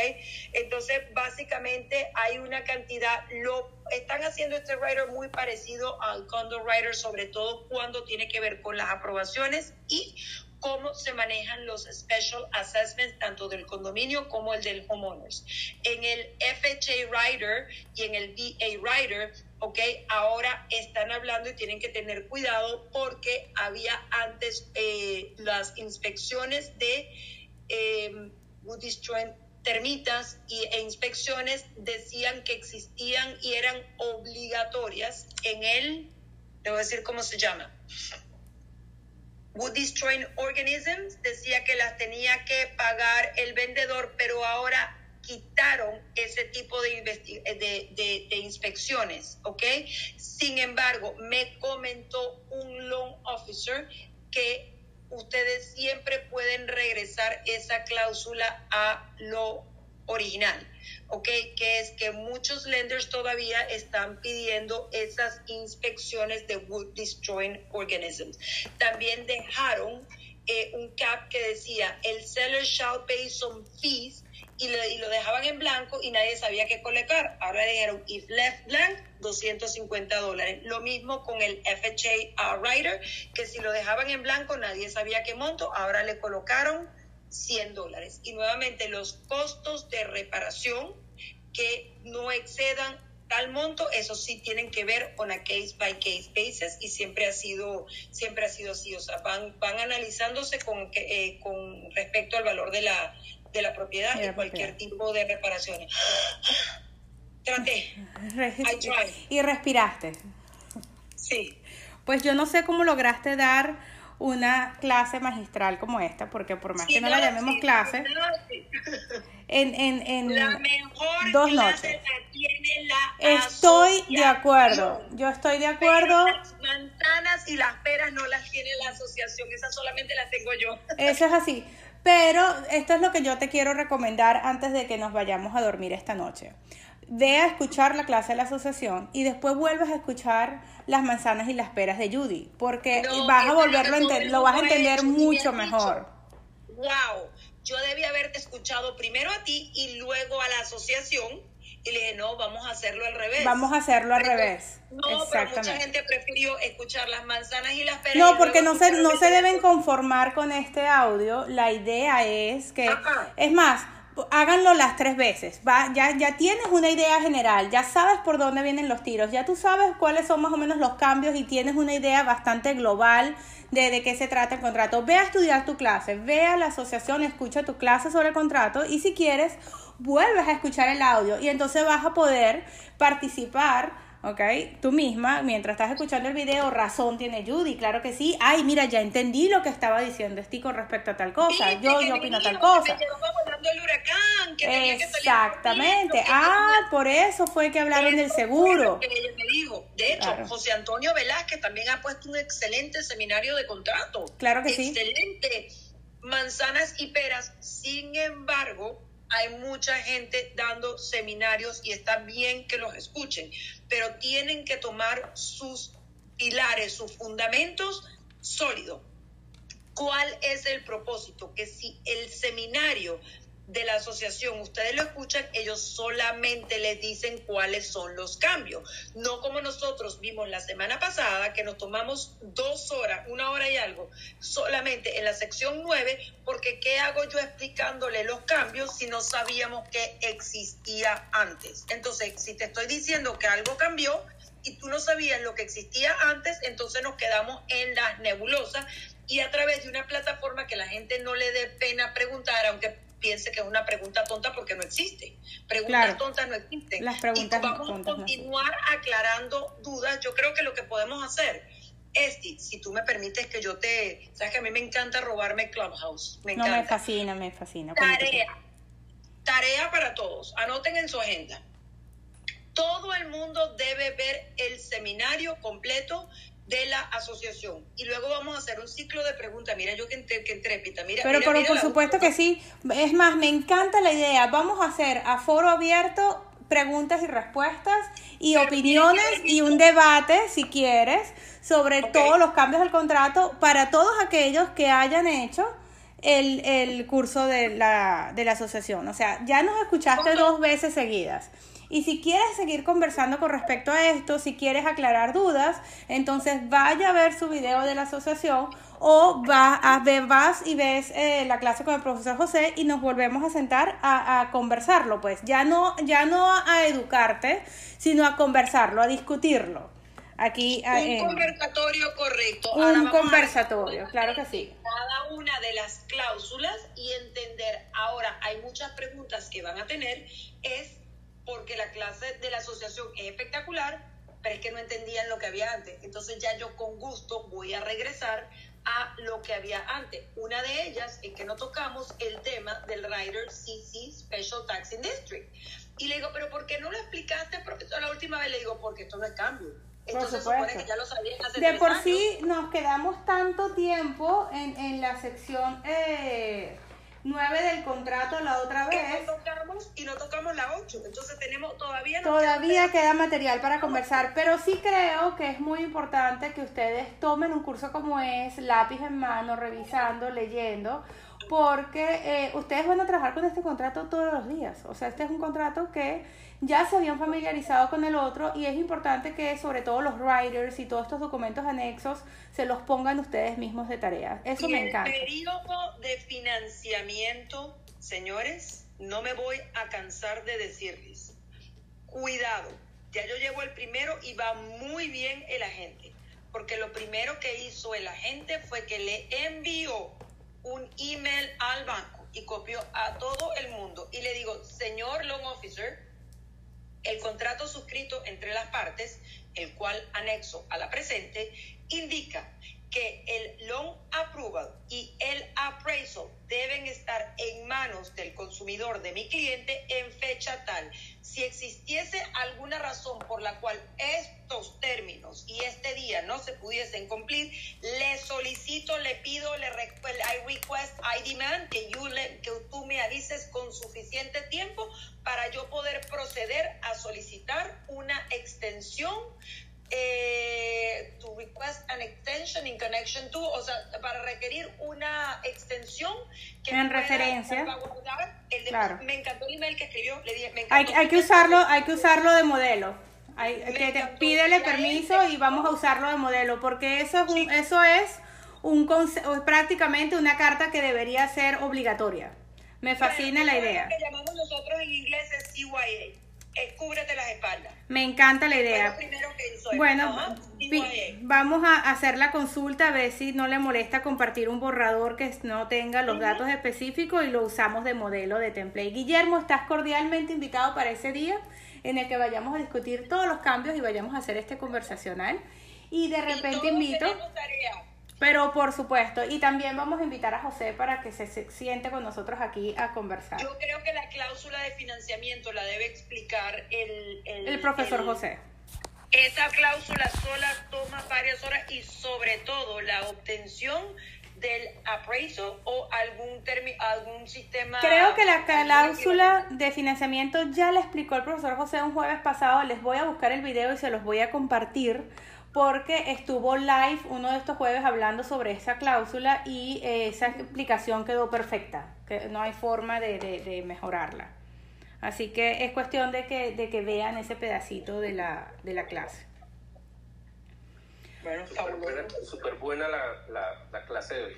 Entonces, básicamente hay una cantidad, lo están haciendo este writer muy parecido al condo writer, sobre todo cuando tiene que ver con las aprobaciones y cómo se manejan los special assessments tanto del condominio como el del homeowners. En el FHA Rider y en el VA Rider, ok, ahora están hablando y tienen que tener cuidado porque había antes eh, las inspecciones de eh, termitas y, e inspecciones decían que existían y eran obligatorias en el, a decir cómo se llama, Wood Destroying Organisms decía que las tenía que pagar el vendedor, pero ahora quitaron ese tipo de, de, de, inspecciones, ¿ok? Sin embargo, me comentó un loan officer que ustedes siempre pueden regresar esa cláusula a lo original, ¿ok? Que es que muchos lenders todavía están pidiendo esas inspecciones de wood destroying organisms. También dejaron eh, un cap que decía el seller shall pay some fees y, lo dejaban en blanco y nadie sabía qué colocar. Ahora dijeron if left blank 250 dólares. Lo mismo con el FHA Rider, que si lo dejaban en blanco nadie sabía qué monto, ahora le colocaron 100 dólares. Y nuevamente los costos de reparación que no excedan tal monto, eso sí tienen que ver con a case by case basis y siempre ha sido, siempre ha sido así, o sea, van, van analizándose con, eh, con respecto al valor de la, de la propiedad y cualquier tipo de reparaciones. Traté. Y respiraste. Sí. Pues yo no sé cómo lograste dar una clase magistral como esta, porque por más que no, la llamemos clase, en, en, en la mejor dos clase noches. La tiene la Estoy de acuerdo, yo estoy de acuerdo. las manzanas y las peras no las tiene la asociación, esas solamente las tengo yo. Eso es así. Pero esto es lo que yo te quiero recomendar antes de que nos vayamos a dormir esta noche. Ve a escuchar la clase de la asociación y después vuelves a escuchar las manzanas y las peras de Judy, porque vas a volverlo a entender, lo vas a entender mucho mejor. Wow, yo debí haberte escuchado primero a ti y luego a la asociación y le dije, no, vamos a hacerlo al revés. Vamos a hacerlo al revés. No, pero mucha gente prefirió escuchar las manzanas y las peras. No, porque no se, no se deben conformar con este audio. La idea es que, es más, háganlo las tres veces. Va, ya, ya tienes una idea general, ya sabes por dónde vienen los tiros, ya tú sabes cuáles son más o menos los cambios y tienes una idea bastante global de, de qué se trata el contrato. Ve a estudiar tu clase, ve a la asociación, escucha tu clase sobre el contrato y si quieres, vuelves a escuchar el audio y entonces vas a poder participar ¿ok? Tú misma, mientras estás escuchando el video, razón tiene Judy, claro que sí. Ay, mira, ya entendí lo que estaba diciendo con respecto a tal cosa. yo, yo opino tal cosa. Exactamente. ah, por eso fue que hablaron del seguro. De hecho, José Antonio Velázquez también ha puesto un excelente seminario de contrato. Claro que sí. Excelente. Manzanas y peras. Sin embargo, hay mucha gente dando seminarios y está bien que los escuchen, pero tienen que tomar sus pilares, sus fundamentos sólidos. ¿Cuál es el propósito? Que si el seminario de la asociación, ustedes lo escuchan, ellos solamente les dicen cuáles son los cambios. No como nosotros vimos la semana pasada, que nos tomamos dos horas, una hora y algo, solamente en la sección 9, porque ¿qué hago yo explicándole los cambios si no sabíamos que existía antes? Entonces, si te estoy diciendo que algo cambió, y tú no sabías lo que existía antes, entonces nos quedamos en las nebulosas y a través de una plataforma que la gente no le dé pena preguntar, aunque piense que es una pregunta tonta porque no existe. Preguntas tontas no existen. Las preguntas y vamos a continuar aclarando dudas. Yo creo que lo que podemos hacer, Esti, si tú me permites que yo te... Sabes que a mí me encanta robarme Clubhouse. Me encanta. No, me fascina, me fascina. Tarea. Tarea para todos. Anoten en su agenda. Todo el mundo debe ver el seminario completo de la asociación. Y luego vamos a hacer un ciclo de preguntas. Mira, yo que, que entrépita. Mira, pero, pero por supuesto que sí. Es más, me encanta la idea. Vamos a hacer a foro abierto preguntas y respuestas y opiniones y un debate, si quieres, sobre todos los cambios del contrato para todos aquellos que hayan hecho el, el curso de la, de la asociación. O sea, ya nos escuchaste dos veces seguidas. Y si quieres seguir conversando con respecto a esto, si quieres aclarar dudas, entonces vaya a ver su video de la asociación o vas, a ver, vas y ves eh, la clase con el profesor José y nos volvemos a sentar a, conversarlo, pues ya no, ya no a educarte, sino a conversarlo, a discutirlo. Aquí, un eh, conversatorio correcto. Un conversatorio, claro que sí. Cada una de las cláusulas y entender. Ahora, hay muchas preguntas que van a tener. Es porque la clase de la asociación es espectacular, pero es que no entendían lo que había antes. Entonces ya yo con gusto voy a regresar a lo que había antes. Una de ellas es que no tocamos el tema del Rider CC Special Taxing District. Y le digo, pero ¿por qué no lo explicaste, profesor, la última vez? Le digo, porque esto no es cambio. Entonces supone que ya lo sabían hace De por sí nos quedamos tanto tiempo en, en la sección... Eh 9 del contrato la otra vez. y no tocamos la 8. Entonces tenemos todavía... todavía queda, material para conversar, pero sí creo que es muy importante que ustedes tomen un curso como es, lápiz en mano, revisando, leyendo, porque eh, ustedes van a trabajar con este contrato todos los días. O sea, este es un contrato que ya se habían familiarizado con el otro y es importante que sobre todo los writers y todos estos documentos anexos se los pongan ustedes mismos de tarea. Eso me encanta. El periodo de financiamiento, señores, no me voy a cansar de decirles. Cuidado, ya yo llevo el primero y va muy bien el agente, porque lo primero que hizo el agente fue que le envió un email al banco y copió a todo el mundo y le digo, señor loan officer, el contrato suscrito entre las partes, el cual anexo a la presente, indica que el loan approval y el appraisal deben estar en manos del consumidor, de mi cliente, en fecha tal. Si existiese alguna razón por la cual estos términos y este día no se pudiesen cumplir, le solicito, le pido, le I request, I demand que, que tú me avises con suficiente tiempo para yo poder proceder a solicitar una extensión eh, to request an extension in connection to, o sea, para requerir una extensión que en referencia. El de, claro. Me encantó el email que escribió. Le dije, me hay, hay, que usarlo, hay que usarlo de modelo. Hay, que te, pídele permiso y vamos a usarlo de modelo, porque eso es un, eso es un prácticamente una carta que debería ser obligatoria. Me fascina la idea. Lo que llamamos nosotros en inglés es CYA cúbrete las espaldas. Me encanta la idea. Bueno, vamos a hacer la consulta a ver si no le molesta compartir un borrador que no tenga los datos específicos y lo usamos de modelo de template. Guillermo, estás cordialmente invitado para ese día en el que vayamos a discutir todos los cambios y vayamos a hacer este conversacional. Y de repente invito... Pero por supuesto, y también vamos a invitar a José para que se, siente con nosotros aquí a conversar. Yo creo que la cláusula de financiamiento la debe explicar el, el, profesor José. Esa cláusula sola toma varias horas y sobre todo la obtención del appraisal o algún, algún sistema... Creo que la cláusula de financiamiento ya le explicó el profesor José un jueves pasado. Les voy a buscar el video y se los voy a compartir porque estuvo live uno de estos jueves hablando sobre esa cláusula y eh, esa explicación quedó perfecta, que no hay forma de, mejorarla. Así que es cuestión de que, de que vean ese pedacito de la, de la clase. Bueno, súper buena, la, la, clase de hoy.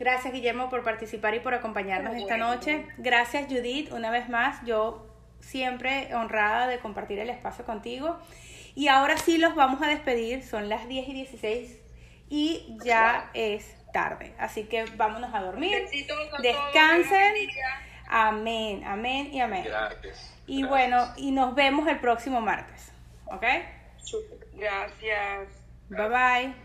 Gracias Guillermo por participar y por acompañarnos esta noche. Gracias Judith, una vez más, yo siempre honrada de compartir el espacio contigo. Y ahora sí los vamos a despedir, son las 10 y 16 y ya es tarde. Así que vámonos a dormir. Descansen. Amén, amén y amén. Gracias. Y bueno, y nos vemos el próximo martes. ¿Ok? Gracias. Bye bye.